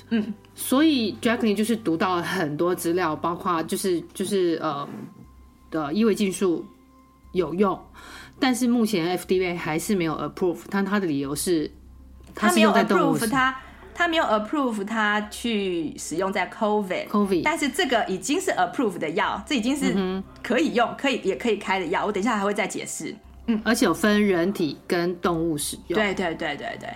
嗯，所以 Jacqueline 就是读到了很多资料，包括就是就是呃的伊维菌素有用，但是目前 FDA 还是没有 approve，但他的理由是，他没有 approve 他他没有 approve 他去使用在 COVID COVID，但是这个已经是 approve 的药，这已经是可以用，可以也可以开的药，我等一下还会再解释。嗯，而且有分人体跟动物使用。对对对对对。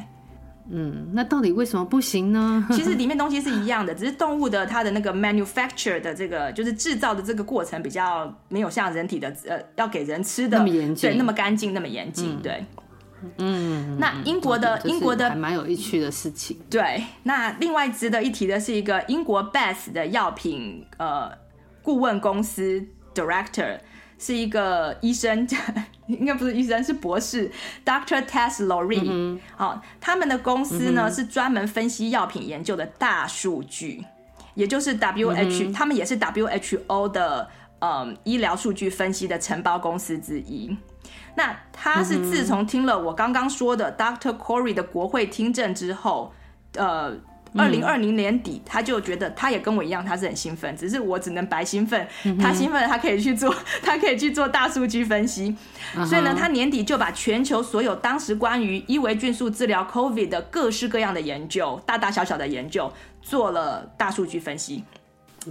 嗯，那到底为什么不行呢？其实里面东西是一样的，只是动物的它的那个 manufacture 的这个就是制造的这个过程比较没有像人体的呃要给人吃的那么严谨，对，那么干净，那么严谨，嗯、对。嗯，那英国的英国的还蛮有趣的事情。对，那另外值得一提的是一个英国 Best 的药品呃顾问公司 director。是一个医生，应该不是医生，是博士 Doctor Tess Lawrie。嗯、哦，他们的公司呢、是专门分析药品研究的大数据，也就是 W H，、嗯、他们也是 WHO 的嗯医疗数据分析的承包公司之一。那他是自从听了我刚刚说的 Dr. Corey 的国会听证之后，呃。二零二零年底，他就觉得他也跟我一样，他是很兴奋，只是我只能白兴奋。他兴奋，他可以去做，他可以去做大数据分析。所以呢，他年底就把全球所有当时关于伊维菌素治疗 COVID 的各式各样的研究，大大小小的研究，做了大数据分析。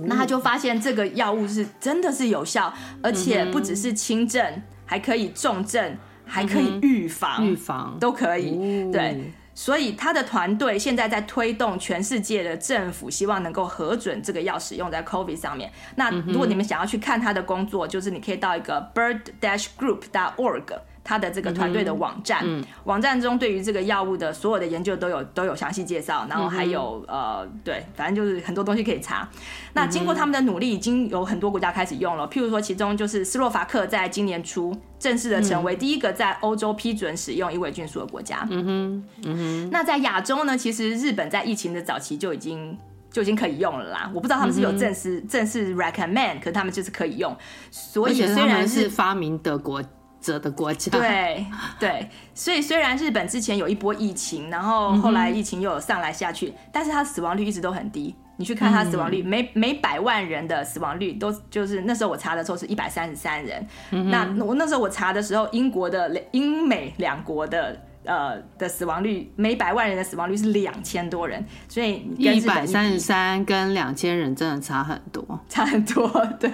那他就发现这个药物是真的是有效，而且不只是轻症，还可以重症，还可以预防，预防都可以。对。所以他的团队现在在推动全世界的政府，希望能够核准这个药使用在 COVID 上面。那如果你们想要去看他的工作，就是你可以到一个 bird-group.org。他的这个团队的网站，嗯嗯、网站中对于这个药物的所有的研究都有都有详细介绍，然后还有、嗯、呃，对，反正就是很多东西可以查。那经过他们的努力，已经有很多国家开始用了。譬如说，其中就是斯洛伐克在今年初正式的成为第一个在欧洲批准使用伊维菌素的国家。嗯哼，嗯哼。那在亚洲呢，其实日本在疫情的早期就已经就已经可以用了啦。我不知道他们是有正式、嗯、正式 recommend，可是他们就是可以用。所以虽然是发明德国。的国家对对，所以虽然日本之前有一波疫情，然后后来疫情又有上来下去，嗯、但是它死亡率一直都很低。你去看它死亡率，嗯、每每百万人的死亡率都就是那时候我查的时候是一百三十三人。嗯、那我那时候我查的时候，英国的英美两国的。呃的死亡率，每百万人的死亡率是两千多人，所以一百三十三跟两千人真的差很多，差很多，对。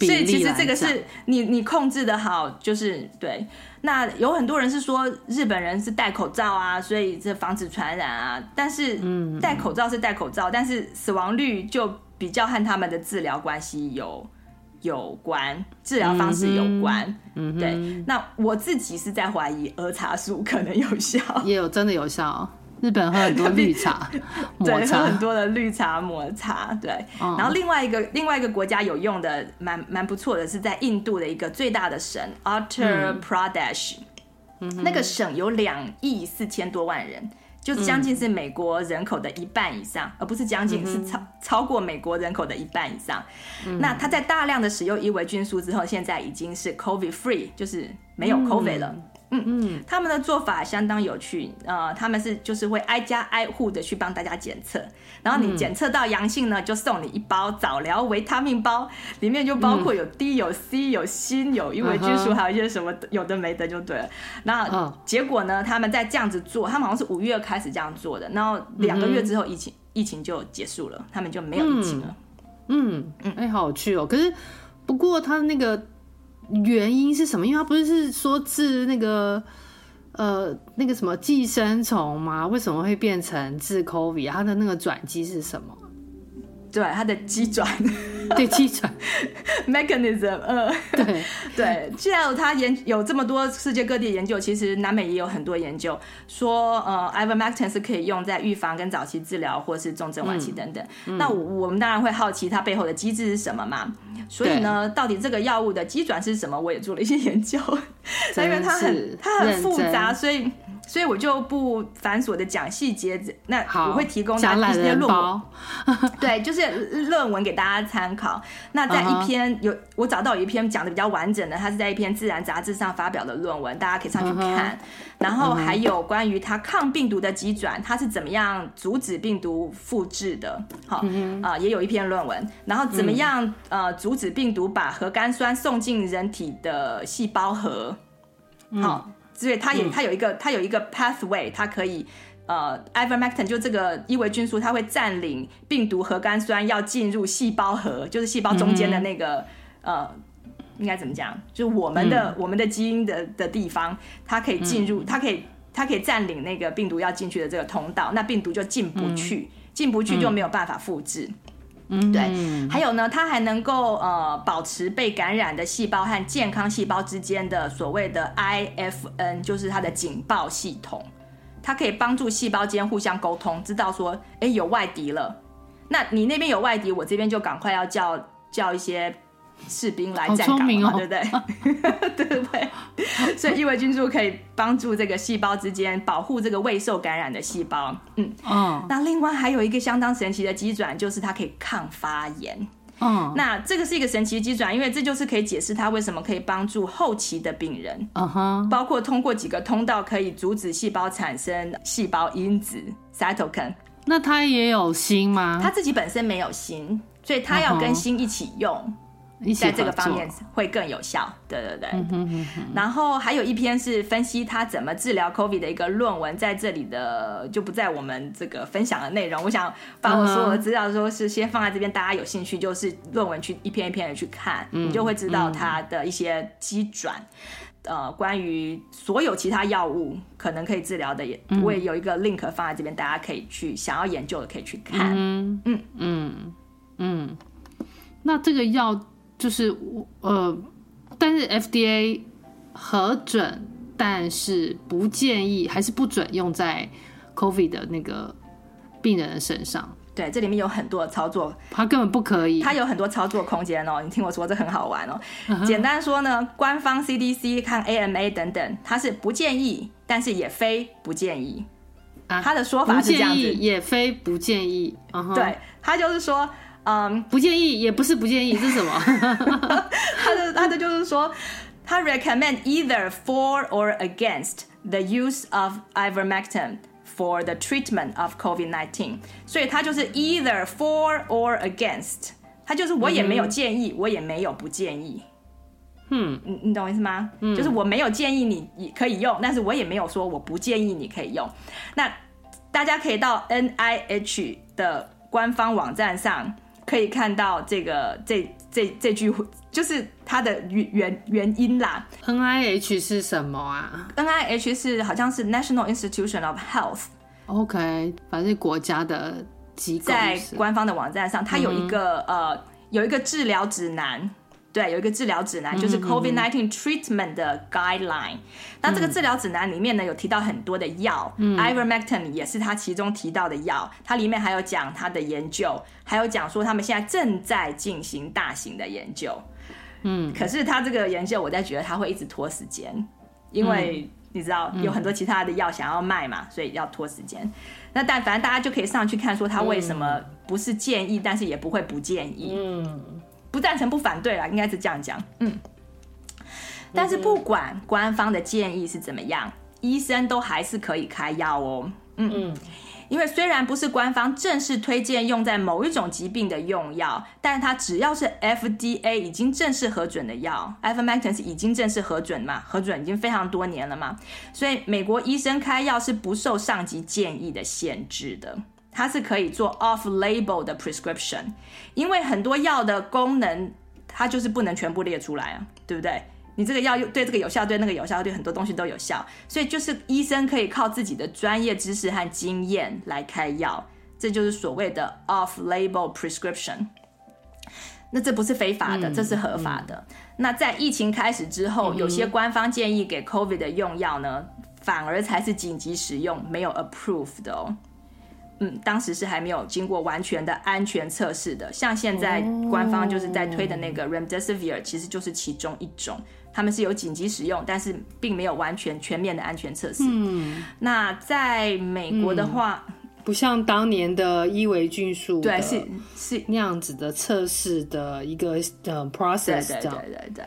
所以其实这个是你你控制的好，就是对。那有很多人是说日本人是戴口罩啊，所以这防止传染啊。但是戴口罩是戴口罩，但是死亡率就比较和他们的治疗关系有。有关治疗方式有关，嗯，嗯对。那我自己是在怀疑儿茶素可能有效，也有真的有效。日本喝很多绿茶，对，喝很多的绿茶抹茶，对。嗯、然后另外一个另外一个国家有用的蛮蛮不错的，是在印度的一个最大的省 Uttar Pradesh，嗯、那个省有两亿四千多万人。就将近是美国人口的一半以上，嗯、而不是将近是超超过美国人口的一半以上。嗯、那他在大量的使用伊维菌素之后，现在已经是 COVID free，就是没有 COVID 了。嗯嗯嗯，他们的做法相当有趣，呃，他们是就是会挨家挨户的去帮大家检测，然后你检测到阳性呢，就送你一包早疗维他命包，里面就包括有 D、有 C、有锌、有因维菌素，还有一些什么有的没的就对了。那结果呢，他们在这样子做，他们好像是五月开始这样做的，然后两个月之后疫情疫情就结束了，他们就没有疫情了。嗯嗯，哎、欸，好有趣哦。可是不过他那个。原因是什么？因为他不是是说治那个呃那个什么寄生虫吗？为什么会变成治 COVID？它的那个转机是什么？对，它的机转，对机转 mechanism，呃，对对。既然有他研有这么多世界各地研究，其实南美也有很多研究说，呃，ivermectin 是可以用在预防跟早期治疗，或是重症晚期等等。那我，我们当然会好奇它背后的机制是什么嘛？所以呢，到底这个药物的机转是什么？我也做了一些研究，因为它很它很复杂，所以所以我就不繁琐的讲细节。那我会提供大家一些论文，对，就是论文给大家参考。那在一篇、uh -huh. 有我找到有一篇讲的比较完整的，它是在一篇自然杂志上发表的论文，大家可以上去看。Uh -huh. 然后还有关于它抗病毒的机转，它是怎么样阻止病毒复制的？好啊、uh 也有一篇论文。然后怎么样、uh. 呃阻止病毒把核苷酸送进人体的细胞核？好、uh。所以它也它有一个它有一个 pathway，它可以呃 ivermectin 就这个伊维菌素，它会占领病毒核苷酸要进入细胞核，就是细胞中间的那个、嗯、呃，应该怎么讲？就是我们的、嗯、我们的基因的的地方，它可以进入，嗯、它可以它可以占领那个病毒要进去的这个通道，那病毒就进不去，进、嗯、不去就没有办法复制。嗯，对，还有呢，它还能够呃保持被感染的细胞和健康细胞之间的所谓的 IFN，就是它的警报系统，它可以帮助细胞间互相沟通，知道说，哎，有外敌了，那你那边有外敌，我这边就赶快要叫叫一些。士兵来站岗嘛，对不对？对不对？所以异维菌株可以帮助这个细胞之间保护这个未受感染的细胞。嗯，哦。那另外还有一个相当神奇的机转，就是它可以抗发炎。嗯，那这个是一个神奇的机转，因为这就是可以解释它为什么可以帮助后期的病人。嗯哼，包括通过几个通道可以阻止细胞产生细胞因子 cytokine。那它也有锌吗？它自己本身没有锌，所以它要跟锌一起用。在这个方面会更有效，对对对。然后还有一篇是分析他怎么治疗 COVID 的一个论文，在这里的就不在我们这个分享的内容。我想把我所有的资料说是先放在这边，大家有兴趣就是论文去一篇一篇的去看，你就会知道它的一些机转。呃，关于所有其他药物可能可以治疗的，也我也有一个 link 放在这边，大家可以去想要研究的可以去看。嗯嗯嗯嗯，那这个药。就是呃，但是 FDA 核准，但是不建议，还是不准用在 COVID 的那个病人的身上。对，这里面有很多的操作，它根本不可以。它有很多操作空间哦。你听我说，这很好玩哦。Uh -huh. 简单说呢，官方 CDC 看 AMA 等等，它是不建议，但是也非不建议。啊，他的说法是这样子，也非不建议。Uh -huh. 对，他就是说。嗯、um，不建议，也不是不建议，是什么？他的他的就是说，他 recommend either for or against the use of ivermectin for the treatment of COVID-19。所以他就是 either for or against，他就是我也没有建议，嗯、我也没有不建议。嗯，你你懂我意思吗？嗯，就是我没有建议你可以用，但是我也没有说我不建议你可以用。那大家可以到 NIH 的官方网站上。可以看到这个这这这句就是它的原原原因啦。NIH 是什么啊？NIH 是好像是 National Institution of Health。OK，反正是国家的机构。在官方的网站上，它有一个、嗯、呃有一个治疗指南。对，有一个治疗指南，就是 COVID-19 treatment 的 guideline。嗯、那这个治疗指南里面呢，有提到很多的药、嗯、，Ivermectin 也是它其中提到的药。它里面还有讲它的研究，还有讲说他们现在正在进行大型的研究。嗯，可是它这个研究，我在觉得它会一直拖时间，因为你知道有很多其他的药想要卖嘛，所以要拖时间。那但反正大家就可以上去看，说它为什么不是建议，但是也不会不建议。嗯。不赞成不反对啦，应该是这样讲。嗯，但是不管官方的建议是怎么样，医生都还是可以开药哦。嗯嗯，因为虽然不是官方正式推荐用在某一种疾病的用药，但它只要是 FDA 已经正式核准的药，Ivermectin 是已经正式核准嘛，核准已经非常多年了嘛，所以美国医生开药是不受上级建议的限制的。它是可以做 off-label 的 prescription，因为很多药的功能它就是不能全部列出来啊，对不对？你这个药又对这个有效，对那个有效，对很多东西都有效，所以就是医生可以靠自己的专业知识和经验来开药，这就是所谓的 off-label prescription。那这不是非法的，这是合法的。嗯嗯、那在疫情开始之后，有些官方建议给 COVID 的用药呢，反而才是紧急使用，没有 approved 的哦。嗯，当时是还没有经过完全的安全测试的。像现在官方就是在推的那个 Remdesivir，其实就是其中一种他们是有紧急使用，但是并没有完全全面的安全测试。嗯，那在美国的话，嗯、不像当年的伊维菌素，对，是是那样子的测试的一个呃 process，对对对对对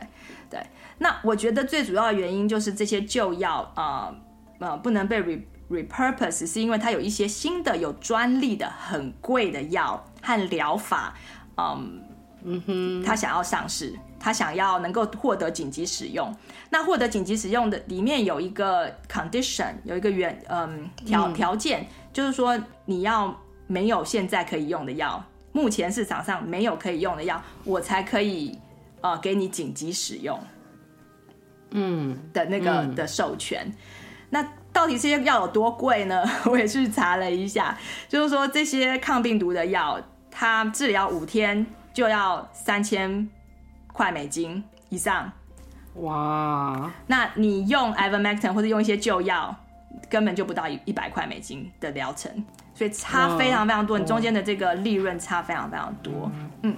对。那我觉得最主要的原因就是这些旧药啊呃不能被 re repurpose，是因为它有一些新的有专利的很贵的药和疗法，嗯嗯哼，他想要上市，他想要能够获得紧急使用。那获得紧急使用的里面有一个 condition，有一个原嗯条条件，就是说你要没有现在可以用的药，目前市场上没有可以用的药，我才可以呃给你紧急使用。嗯的那个、嗯、的授权，那到底这些药有多贵呢？我也去查了一下，就是说这些抗病毒的药，它治疗五天就要三千块美金以上。哇！那你用 Ivermectin 或者用一些旧药，根本就不到一一百块美金的疗程，所以差非常非常多，你中间的这个利润差非常非常多。嗯。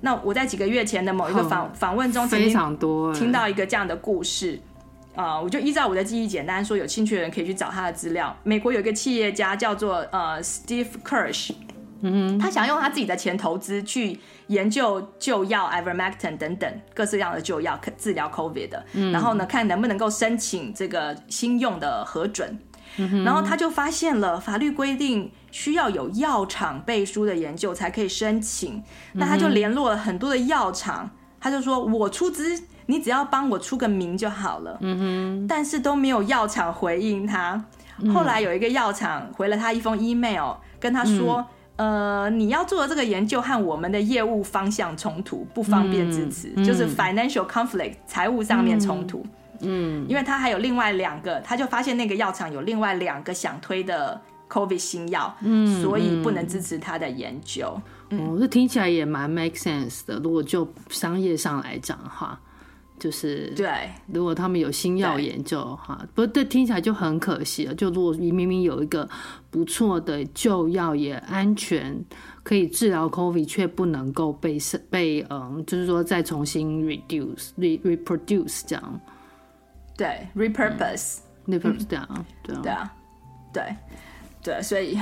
那我在几个月前的某一个访访问中，非常多听到一个这样的故事，啊、呃，我就依照我的记忆简单说，有兴趣的人可以去找他的资料。美国有一个企业家叫做呃 Steve Kirsch，嗯哼，他想用他自己的钱投资去研究旧药 Ivermectin 等等各式各样的旧药治疗 COVID 的，嗯，然后呢，看能不能够申请这个新用的核准。然后他就发现了法律规定需要有药厂背书的研究才可以申请，那他就联络了很多的药厂，他就说我出资，你只要帮我出个名就好了。嗯哼，但是都没有药厂回应他。后来有一个药厂回了他一封 email，跟他说，呃，你要做的这个研究和我们的业务方向冲突，不方便支持，就是 financial conflict，财务上面冲突。嗯，因为他还有另外两个，他就发现那个药厂有另外两个想推的 COVID 新药，嗯，所以不能支持他的研究。嗯、哦，这听起来也蛮 make sense 的。如果就商业上来讲的话，就是对，如果他们有新药研究哈，不过这听起来就很可惜了。就如果你明明有一个不错的旧药，也安全可以治疗 COVID，却不能够被被嗯，就是说再重新 reduce re reproduce 这样。对，repurpose，repurpose 对啊，对啊，对啊，对，对，所以，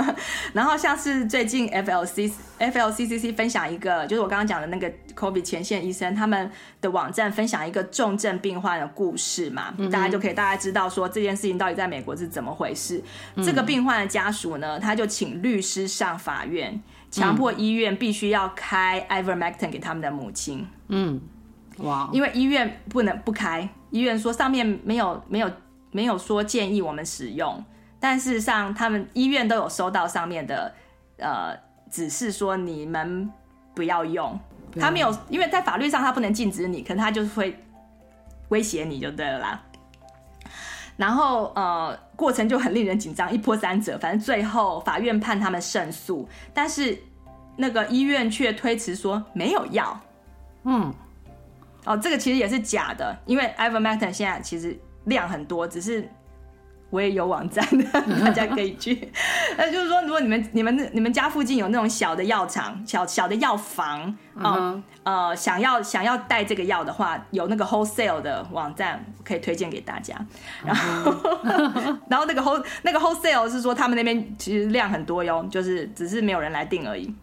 然后像是最近 FLC FLCCC 分享一个，就是我刚刚讲的那个 COVID 前线医生他们的网站分享一个重症病患的故事嘛，嗯、大家就可以大家知道说这件事情到底在美国是怎么回事。嗯、这个病患的家属呢，他就请律师上法院，强迫医院必须要开 Ivermectin 给他们的母亲。嗯。哇！因为医院不能不开，医院说上面没有没有没有说建议我们使用，但事实上他们医院都有收到上面的呃指示，说你们不要用。他没有，因为在法律上他不能禁止你，可能他就是会威胁你就对了啦。然后呃过程就很令人紧张，一波三折，反正最后法院判他们胜诉，但是那个医院却推辞说没有药。嗯。哦，这个其实也是假的，因为 Ivermectin 现在其实量很多，只是我也有网站的，大家可以去。那就是说，如果你们、你们、你们家附近有那种小的药厂、小小的药房，嗯、呃呃，想要想要带这个药的话，有那个 wholesale 的网站可以推荐给大家。然后，然后那个 whole 那个 wholesale 是说他们那边其实量很多哟，就是只是没有人来订而已。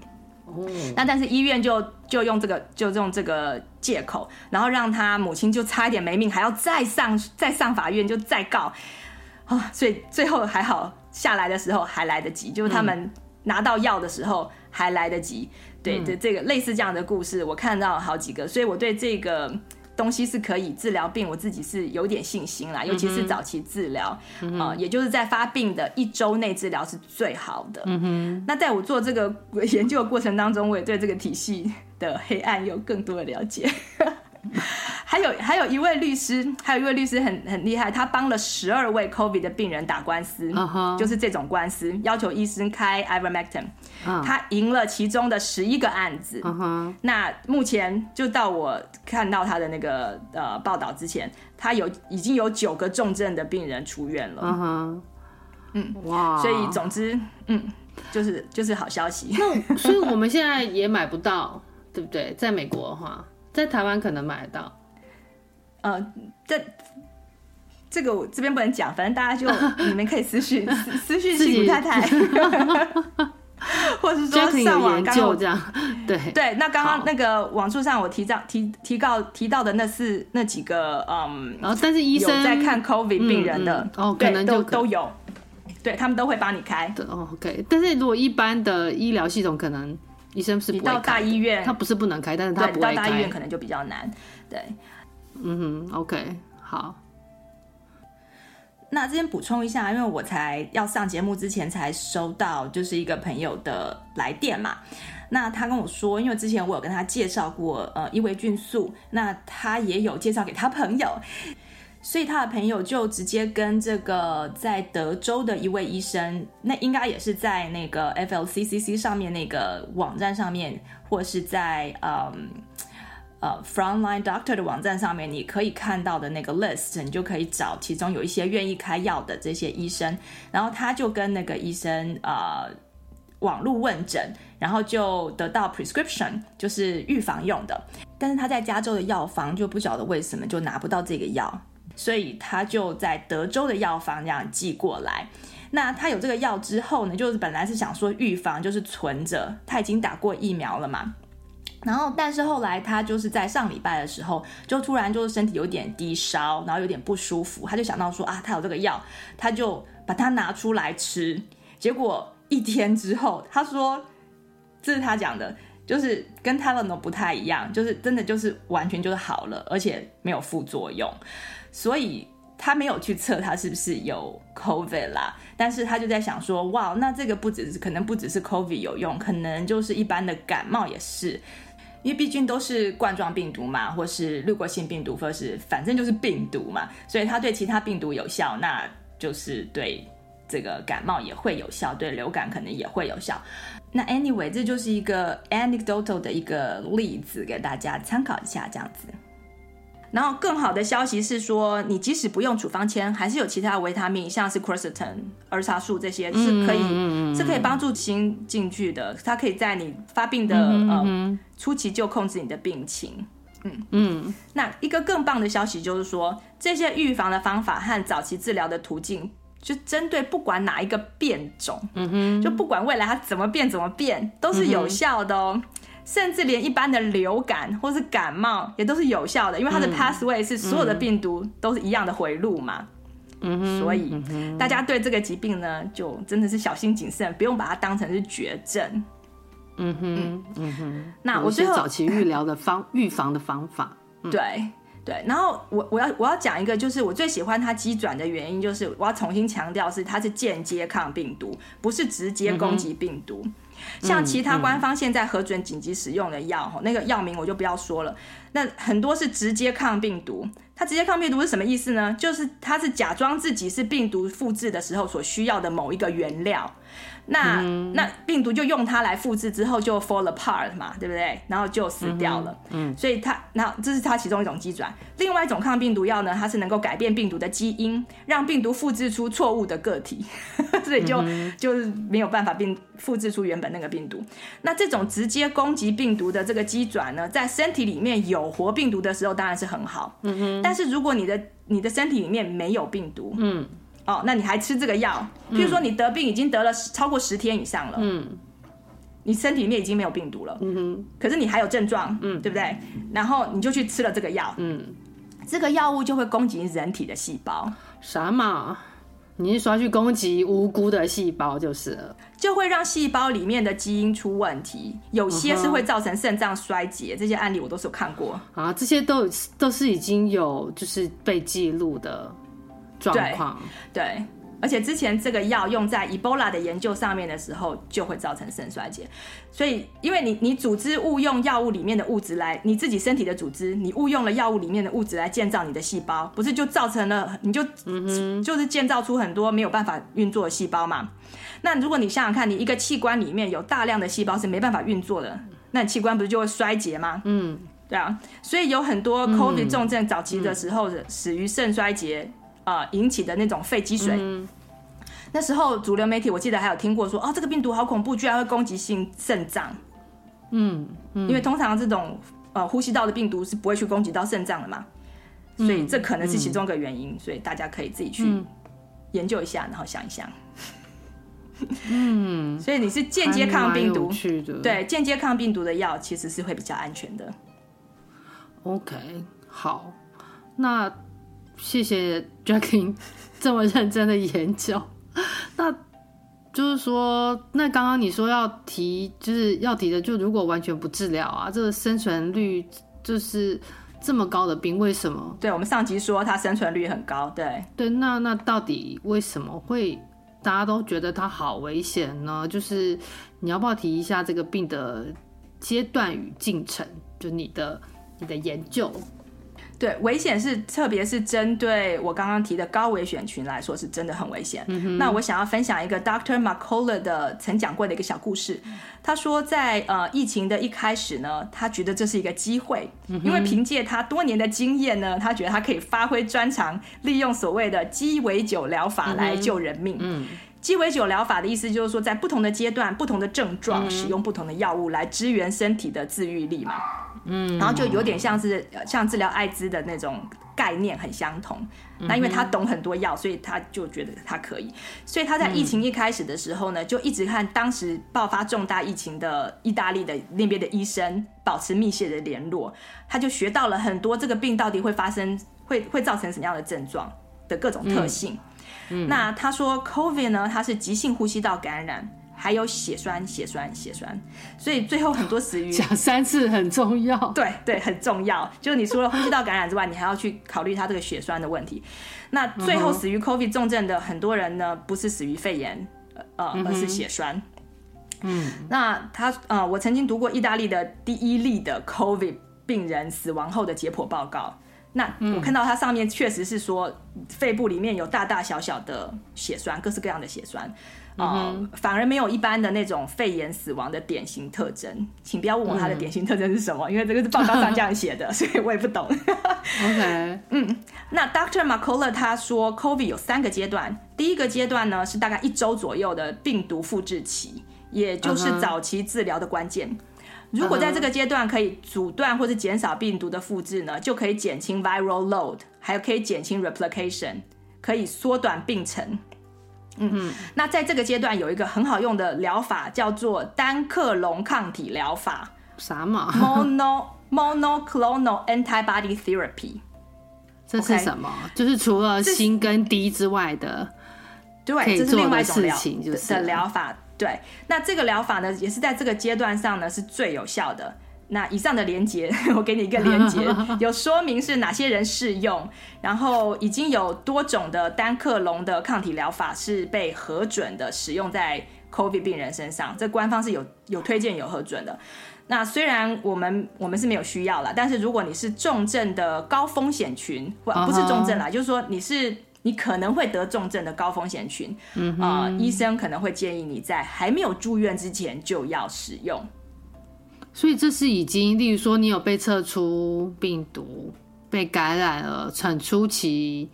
那但是医院就就用这个就用这个借口，然后让他母亲就差一点没命，还要再上再上法院就再告啊，所以最后还好下来的时候还来得及，就是他们拿到药的时候还来得及。对对，这个类似这样的故事我看到好几个，所以我对这个。东西是可以治疗病，我自己是有点信心啦，尤其是早期治疗，啊、嗯呃，也就是在发病的一周内治疗是最好的。嗯哼，那在我做这个研究的过程当中，我也对这个体系的黑暗有更多的了解。还有还有一位律师，还有一位律师很很厉害，他帮了十二位 COVID 的病人打官司，uh huh. 就是这种官司，要求医生开 Ivermectin，、uh huh. 他赢了其中的十一个案子。Uh huh. 那目前就到我看到他的那个呃报道之前，他有已经有九个重症的病人出院了。Uh. 嗯，哇所以总之，嗯，就是就是好消息。那 所以我们现在也买不到，对不对？在美国的话。在台湾可能买得到，呃，这这个我这边不能讲，反正大家就 你们可以私讯私私讯矽谷太太，或者是说上网刚刚这样，对对。那刚刚那个网络上我提到提提告提到的那四那几个嗯，然后但是医生在看 COVID 病人的、嗯嗯、哦，可能就都都有，对他们都会帮你开的。OK，但是如果一般的医疗系统可能。医生是不你到大医院，他不是不能开，但是他不。到大医院可能就比较难。对，嗯哼，OK，好。那这边补充一下，因为我才要上节目之前才收到，就是一个朋友的来电嘛。那他跟我说，因为之前我有跟他介绍过呃伊维菌素，那他也有介绍给他朋友。所以他的朋友就直接跟这个在德州的一位医生，那应该也是在那个 FLCCC 上面那个网站上面，或是在嗯呃 Frontline Doctor 的网站上面，你可以看到的那个 list，你就可以找其中有一些愿意开药的这些医生，然后他就跟那个医生呃网络问诊，然后就得到 prescription，就是预防用的，但是他在加州的药房就不晓得为什么就拿不到这个药。所以他就在德州的药房这样寄过来。那他有这个药之后呢，就是本来是想说预防，就是存着。他已经打过疫苗了嘛。然后，但是后来他就是在上礼拜的时候，就突然就是身体有点低烧，然后有点不舒服。他就想到说啊，他有这个药，他就把它拿出来吃。结果一天之后，他说这是他讲的，就是跟 Tylenol 不太一样，就是真的就是完全就是好了，而且没有副作用。所以他没有去测他是不是有 COVID 啦，但是他就在想说，哇，那这个不只是可能不只是 COVID 有用，可能就是一般的感冒也是，因为毕竟都是冠状病毒嘛，或是滤过性病毒，或是反正就是病毒嘛，所以它对其他病毒有效，那就是对这个感冒也会有效，对流感可能也会有效。那 anyway，这就是一个 anecdotal 的一个例子，给大家参考一下，这样子。然后更好的消息是说，你即使不用处方签，还是有其他维他命，像是 quercetin 儿茶素这些是可以、嗯、是可以帮助新进去的。它可以在你发病的、嗯、呃初期就控制你的病情。嗯嗯。那一个更棒的消息就是说，这些预防的方法和早期治疗的途径，就针对不管哪一个变种，嗯哼，就不管未来它怎么变怎么变，都是有效的哦。甚至连一般的流感或是感冒也都是有效的，因为它的 pathway 是所有的病毒都是一样的回路嘛。嗯哼，所以大家对这个疾病呢，就真的是小心谨慎，不用把它当成是绝症。嗯哼，嗯哼。那我最后早期预疗的方 预防的方法，嗯、对对。然后我我要我要讲一个，就是我最喜欢它机转的原因，就是我要重新强调是它是间接抗病毒，不是直接攻击病毒。嗯像其他官方现在核准紧急使用的药，那个药名我就不要说了。那很多是直接抗病毒，它直接抗病毒是什么意思呢？就是它是假装自己是病毒复制的时候所需要的某一个原料。那、嗯、那病毒就用它来复制之后就 fall apart 嘛，对不对？然后就死掉了。嗯，嗯所以它那这是它其中一种机转。另外一种抗病毒药呢，它是能够改变病毒的基因，让病毒复制出错误的个体，所以就、嗯、就是没有办法病复制出原本那个病毒。那这种直接攻击病毒的这个机转呢，在身体里面有活病毒的时候当然是很好。嗯哼。但是如果你的你的身体里面没有病毒，嗯。哦，那你还吃这个药？譬如说你得病已经得了超过十天以上了，嗯，你身体里面已经没有病毒了，嗯哼，可是你还有症状，嗯，对不对？然后你就去吃了这个药，嗯，这个药物就会攻击人体的细胞，啥嘛？你是说去攻击无辜的细胞就是了，就会让细胞里面的基因出问题，有些是会造成肾脏衰竭，这些案例我都是有看过啊，这些都都是已经有就是被记录的。状况对，对，而且之前这个药用在 Ebola 的研究上面的时候，就会造成肾衰竭。所以，因为你你组织误用药物里面的物质来，你自己身体的组织，你误用了药物里面的物质来建造你的细胞，不是就造成了你就嗯哼，就是建造出很多没有办法运作的细胞嘛？那如果你想想看，你一个器官里面有大量的细胞是没办法运作的，那你器官不是就会衰竭吗？嗯，对啊。所以有很多 COVID 重症早期的时候死于肾衰竭。呃，引起的那种肺积水，嗯，那时候主流媒体我记得还有听过说，哦，这个病毒好恐怖，居然会攻击性肾脏，嗯，嗯，因为通常这种呃呼吸道的病毒是不会去攻击到肾脏的嘛，所以这可能是其中一个原因，所以大家可以自己去研究一下，然后想一想。嗯，所以你是间接抗病毒，对，间接抗病毒的药其实是会比较安全的。OK，好，那谢谢 Jacqueline 这么认真的研究。那就是说，那刚刚你说要提，就是要提的，就如果完全不治疗啊，这个生存率就是这么高的病，为什么？对，我们上集说它生存率很高，对对，那那到底为什么会？大家都觉得它好危险呢，就是你要不要提一下这个病的阶段与进程？就你的你的研究，对，危险是特别是针对我刚刚提的高危险群来说，是真的很危险。嗯、那我想要分享一个 Dr. McCullough 的曾讲过的一个小故事。他说在呃疫情的一开始呢，他觉得这是一个机会，嗯、因为凭借他多年的经验呢，他觉得他可以发挥专长，利用所谓的鸡尾酒疗法来救人命。嗯。鸡尾酒疗法的意思就是说，在不同的阶段、不同的症状，使用不同的药物来支援身体的自愈力嘛。嗯，然后就有点像是像治疗艾滋的那种概念很相同。那因为他懂很多药，所以他就觉得他可以。所以他在疫情一开始的时候呢，就一直看当时爆发重大疫情的意大利的那边的医生保持密切的联络。他就学到了很多这个病到底会发生、会会造成什么样的症状的各种特性。嗯、那他说，COVID 呢，它是急性呼吸道感染，还有血栓、血栓、血栓，所以最后很多死于讲三次很重要，对对，很重要。就你除了呼吸道感染之外，你还要去考虑他这个血栓的问题。那最后死于 COVID 重症的很多人呢，不是死于肺炎，呃，而是血栓。嗯，那他呃，我曾经读过意大利的第一例的 COVID 病人死亡后的解剖报告。那我看到它上面确实是说，肺部里面有大大小小的血栓，各式各样的血栓，啊、嗯呃，反而没有一般的那种肺炎死亡的典型特征。请不要问我它的典型特征是什么，嗯、因为这个是报告上这样写的，所以我也不懂。OK，嗯，那 Dr. McCullough 他说，COVID 有三个阶段，第一个阶段呢是大概一周左右的病毒复制期，也就是早期治疗的关键。如果在这个阶段可以阻断或者减少病毒的复制呢，就可以减轻 viral load，还有可以减轻 replication，可以缩短病程。嗯嗯。那在这个阶段有一个很好用的疗法，叫做单克隆抗体疗法。啥嘛？Mono monoclonal antibody therapy。这是什么？Okay? 就是除了锌跟 D 之外的，对，这是另外一种疗就是的疗法。对，那这个疗法呢，也是在这个阶段上呢是最有效的。那以上的连接，我给你一个连接，有说明是哪些人适用，然后已经有多种的单克隆的抗体疗法是被核准的，使用在 COVID 病人身上，这官方是有有推荐有核准的。那虽然我们我们是没有需要了，但是如果你是重症的高风险群，或不是重症啦，就是说你是。你可能会得重症的高风险群，嗯啊、呃，医生可能会建议你在还没有住院之前就要使用。所以这是已经，例如说你有被测出病毒，被感染了，很初期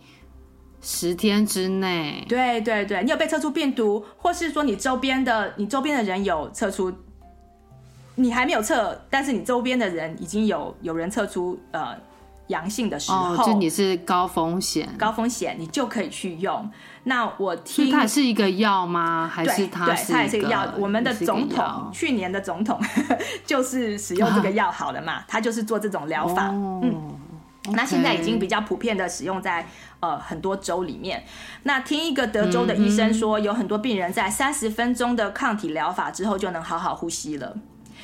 十天之内，对对对，你有被测出病毒，或是说你周边的你周边的人有测出，你还没有测，但是你周边的人已经有有人测出呃。阳性的时候，哦、就你是高风险，高风险你就可以去用。那我听它是一个药吗？还是它是？对，它也是一个药。我们的总统，去年的总统 就是使用这个药好了嘛？他就是做这种疗法。哦、嗯那现在已经比较普遍的使用在呃很多州里面。那听一个德州的医生说，有很多病人在三十分钟的抗体疗法之后就能好好呼吸了。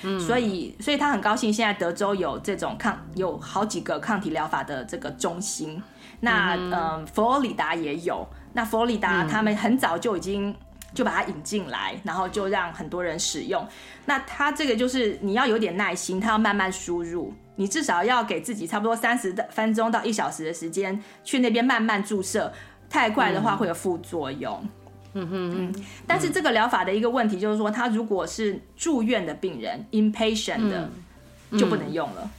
嗯，所以，所以他很高兴，现在德州有这种抗，有好几个抗体疗法的这个中心。那，嗯，呃，佛罗里达也有。那佛罗里达他们很早就已经就把它引进来，然后就让很多人使用。那他这个就是你要有点耐心，他要慢慢输入，你至少要给自己差不多三十分钟到一小时的时间去那边慢慢注射，太快的话会有副作用。嗯哼嗯，但是这个疗法的一个问题就是说，他如果是住院的病人，inpatient 的、嗯、就不能用了。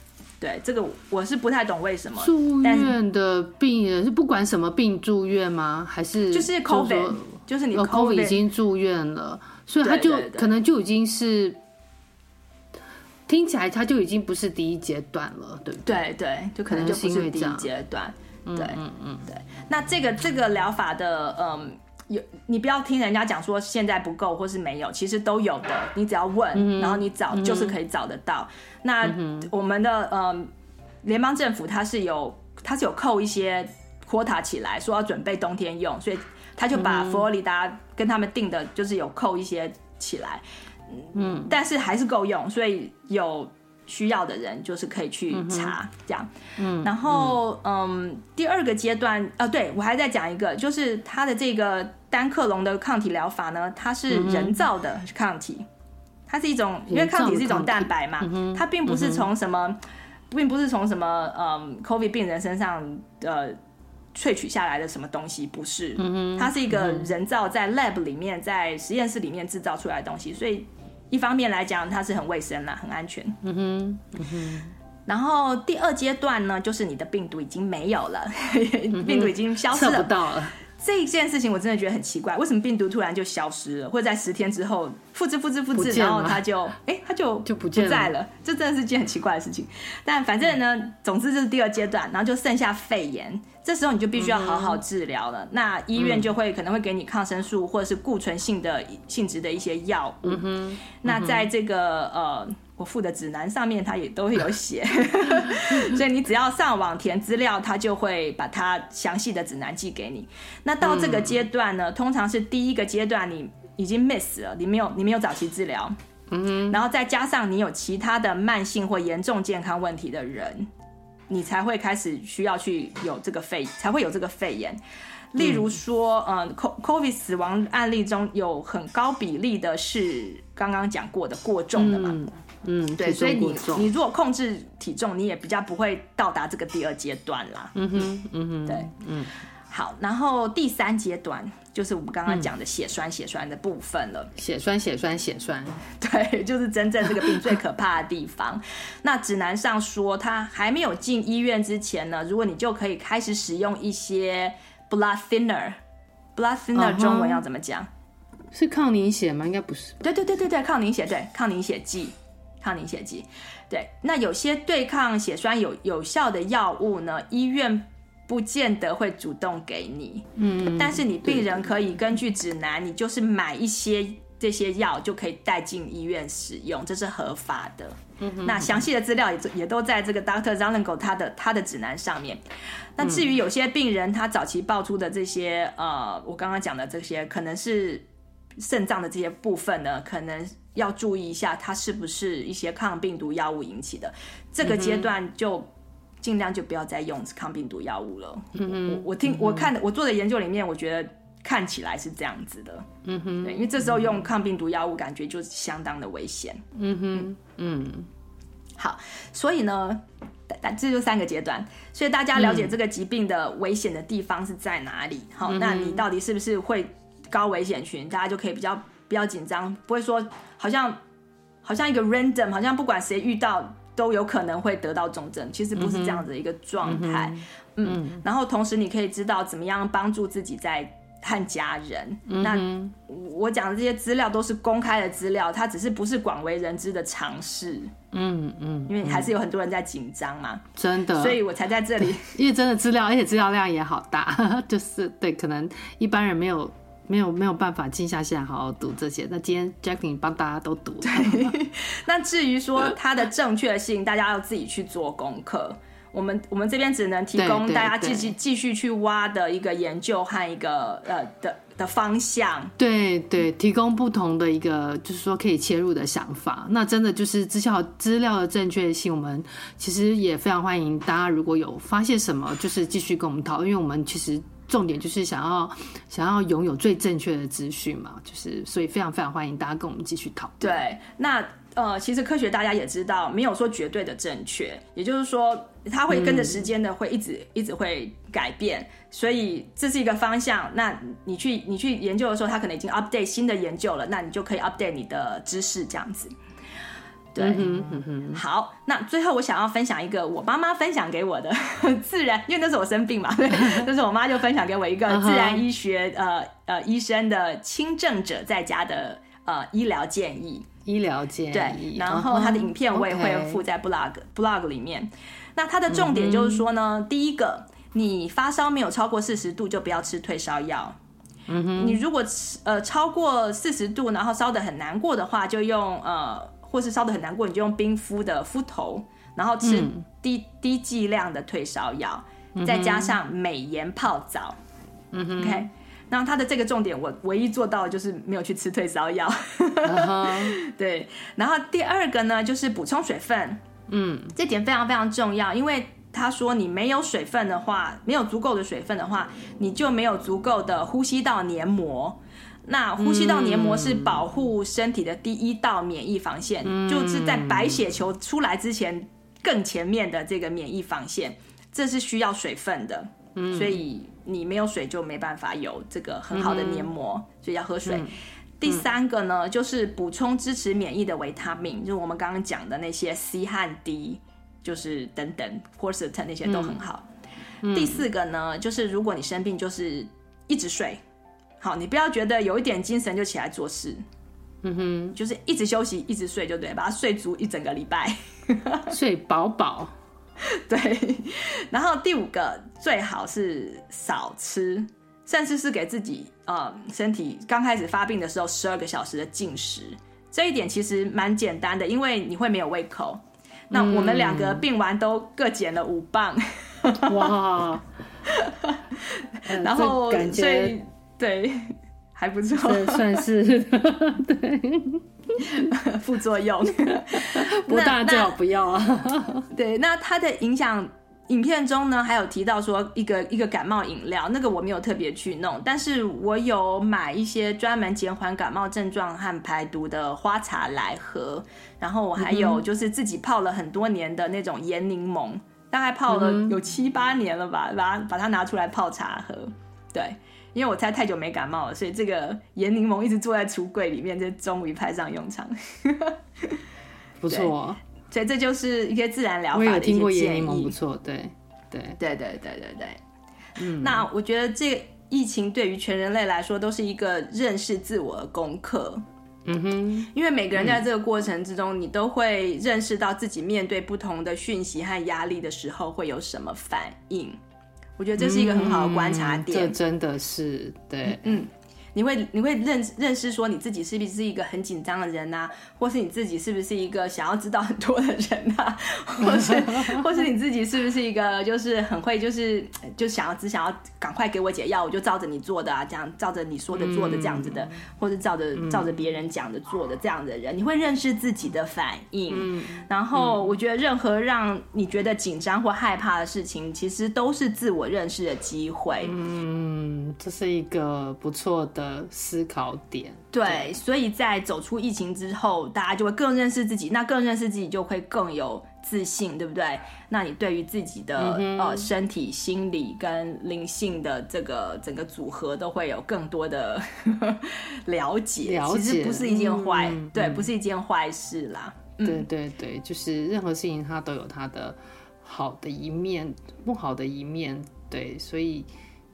对，这个我是不太懂为什么。住院的病人是不管什么病住院吗？还是就是 COVID，就是你 COVID 已经住院了，所以他就可能就已经是听起来他就已经不是第一阶段了，对不对？对对，就可能就不是第一阶段。对，嗯嗯，对。那这个这个疗法的，嗯，有你不要听人家讲说现在不够或是没有，其实都有的。你只要问，嗯、然后你找就是可以找得到。嗯、那我们的嗯联邦政府它是有它是有扣一些 quota 起来，说要准备冬天用，所以他就把佛罗里达跟他们定的就是有扣一些起来，嗯，但是还是够用，所以有。需要的人就是可以去查这样，嗯，然后嗯，嗯，第二个阶段，呃，对，我还在讲一个，就是它的这个单克隆的抗体疗法呢，它是人造的抗体，它是一种，因为抗体是一种蛋白嘛，它并不是从什么，并不是从什么嗯，COVID 病人身上呃萃取下来的什么东西，不是，它是一个人造在 lab 里面，在实验室里面制造出来的东西，所以。一方面来讲，它是很卫生啦，很安全。嗯哼，然后第二阶段呢，就是你的病毒已经没有了，病毒已经消失了。测不到了。这一件事情我真的觉得很奇怪，为什么病毒突然就消失了，或者在十天之后复制、复制、复制，然后它就哎，它就 就不见在了。这真的是件很奇怪的事情。但反正呢，嗯、总之这是第二阶段，然后就剩下肺炎，这时候你就必须要好好治疗了。嗯、那医院就会可能会给你抗生素或者是固醇性的性质的一些药物。嗯哼。那在这个呃。我附的指南上面，它也都会有写，所以你只要上网填资料，它就会把它详细的指南寄给你。那到这个阶段呢，通常是第一个阶段你已经 miss 了，你没有你没有早期治疗，嗯，然后再加上你有其他的慢性或严重健康问题的人，你才会开始需要去有这个肺，才会有这个肺炎。例如说，嗯，COVID 死亡案例中有很高比例的是刚刚讲过的过重的嘛。嗯嗯，对，所以你你如果控制体重，你也比较不会到达这个第二阶段啦。嗯哼，嗯哼，对，嗯，好，然后第三阶段就是我们刚刚讲的血栓血栓的部分了。血栓血栓血栓，对，就是真正这个病最可怕的地方。那指南上说，他还没有进医院之前呢，如果你就可以开始使用一些 blood thinner，blood thinner 中文要怎么讲？是抗凝血吗？应该不是。对对对对对，抗凝血，对，抗凝血剂。抗凝血剂，对，那有些对抗血栓有有效的药物呢，医院不见得会主动给你，嗯，但是你病人可以根据指南，你就是买一些这些药就可以带进医院使用，这是合法的。嗯哼，那详细的资料也也都在这个 Doctor z a l e n g o 他的他的指南上面。那至于有些病人他早期爆出的这些呃，我刚刚讲的这些，可能是肾脏的这些部分呢，可能。要注意一下，它是不是一些抗病毒药物引起的？这个阶段就尽量就不要再用抗病毒药物了。嗯哼，我我听我看的我做的研究里面，我觉得看起来是这样子的。嗯哼，对，因为这时候用抗病毒药物，感觉就相当的危险。嗯哼，嗯，好，所以呢，这就三个阶段，所以大家了解这个疾病的危险的地方是在哪里？好，那你到底是不是会高危险群？大家就可以比较。比较紧张，不会说好像好像一个 random，好像不管谁遇到都有可能会得到重症，其实不是这样的一个状态。嗯，嗯，嗯，然后同时你可以知道怎么样帮助自己在和家人。嗯、那我讲的这些资料都是公开的资料，它只是不是广为人知的尝试。嗯嗯，因为还是有很多人在紧张嘛，真的，所以我才在这里。因为真的资料，而且资料量也好大，就是对，可能一般人没有。没有没有办法静下心来好好读这些。那今天 Jacqueline 帮大家都读。对，那至于说它的正确性，大家要自己去做功课。我们我们这边只能提供大家继续继续去挖的一个研究和一个呃的的方向。对对，提供不同的一个就是说可以切入的想法。那真的就是资料资料的正确性，我们其实也非常欢迎大家如果有发现什么，就是继续跟我们讨论，因为我们其实。重点就是想要想要拥有最正确的资讯嘛，就是所以非常非常欢迎大家跟我们继续讨论。对，那呃，其实科学大家也知道，没有说绝对的正确，也就是说，它会跟着时间的会一直、一直会改变，所以这是一个方向。那你去你去研究的时候，它可能已经 update 新的研究了，那你就可以 update 你的知识这样子。对，嗯哼嗯、好，那最后我想要分享一个我妈妈分享给我的 自然，因为那是我生病嘛，对，那是我妈就分享给我一个自然医学呃呃医生的轻症者在家的呃医疗建议，医疗建议，对，然后他的影片我也会附在 blog、uh blog 里面。那它的重点就是说呢，嗯、第一个，你发烧没有超过四十度，就不要吃退烧药。嗯哼，你如果呃超过四十度，然后烧的很难过的话，就用呃，或是烧的很难过，你就用冰敷的敷头，然后吃低、嗯、低剂量的退烧药，再加上美颜泡澡。嗯哼，OK。那它的这个重点，我唯一做到的就是没有去吃退烧药。Uh. 对，然后第二个呢，就是补充水分。嗯，这点非常非常重要，因为。他说：“你没有水分的话，没有足够的水分的话，你就没有足够的呼吸道黏膜。那呼吸道黏膜是保护身体的第一道免疫防线，嗯、就是在白血球出来之前更前面的这个免疫防线，这是需要水分的。嗯、所以你没有水就没办法有这个很好的黏膜，嗯、所以要喝水。嗯、第三个呢，就是补充支持免疫的维他命，就是我们刚刚讲的那些 C 和 D。”就是等等，quercetin 那些都很好。第四个呢，就是如果你生病，就是一直睡。好，你不要觉得有一点精神就起来做事。嗯哼，就是一直休息，一直睡就对，把它睡足一整个礼拜，睡饱饱。对。然后第五个，最好是少吃，甚至是给自己呃身体刚开始发病的时候十二个小时的禁食。这一点其实蛮简单的，因为你会没有胃口。那我们两个病完都各减了五磅，哇！然后感觉对 还不错，算是 对副作用，不大最好不要啊。对，那它的影响。影片中呢，还有提到说一个一个感冒饮料，那个我没有特别去弄，但是我有买一些专门减缓感冒症状和排毒的花茶来喝，然后我还有就是自己泡了很多年的那种盐柠檬，大概泡了有七八年了吧，把它把它拿出来泡茶喝。对，因为我猜太久没感冒了，所以这个盐柠檬一直坐在橱柜里面，就终于派上用场。不错。所以这就是一些自然疗法的一些建议。不错，对对对对对对对。嗯，那我觉得这个疫情对于全人类来说都是一个认识自我的功课。嗯哼，因为每个人在这个过程之中，嗯、你都会认识到自己面对不同的讯息和压力的时候会有什么反应。我觉得这是一个很好的观察点。嗯、这真的是对，嗯。你会你会认认识说你自己是不是一个很紧张的人啊，或是你自己是不是一个想要知道很多的人啊，或是 或是你自己是不是一个就是很会就是就想要只想要赶快给我解药，我就照着你做的啊，这样照着你说的做的这样子的，嗯、或是照着照着别人讲的做的这样的人，你会认识自己的反应。嗯、然后我觉得任何让你觉得紧张或害怕的事情，其实都是自我认识的机会。嗯，这是一个不错的。思考点对，对，所以在走出疫情之后，大家就会更认识自己，那更认识自己就会更有自信，对不对？那你对于自己的、嗯、呃身体、心理跟灵性的这个整个组合，都会有更多的了解。了解，其实不是一件坏，嗯、对，不是一件坏事啦。嗯、对对对，就是任何事情它都有它的好的一面，不好的一面。对，所以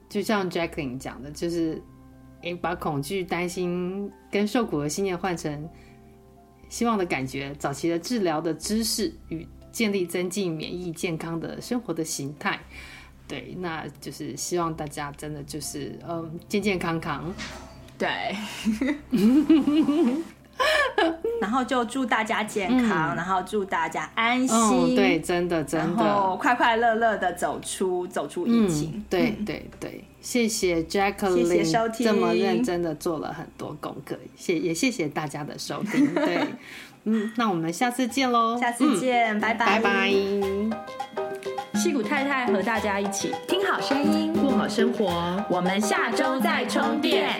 就像 Jacqueline 讲的，就是。诶，把恐惧、担心跟受苦的信念换成希望的感觉，早期的治疗的知识与建立增进免疫健康的生活的形态，对，那就是希望大家真的就是嗯健健康康，对。然后就祝大家健康，嗯、然后祝大家安心。哦、对，真的真的，快快乐乐的走出走出疫情。嗯、对对对，谢谢 Jacqueline，谢谢收听，这么认真的做了很多功课，谢也谢谢大家的收听。对，嗯，那我们下次见喽，下次见，嗯、拜拜拜拜。戏谷太太和大家一起听好声音，过好生活，我们下周再充电。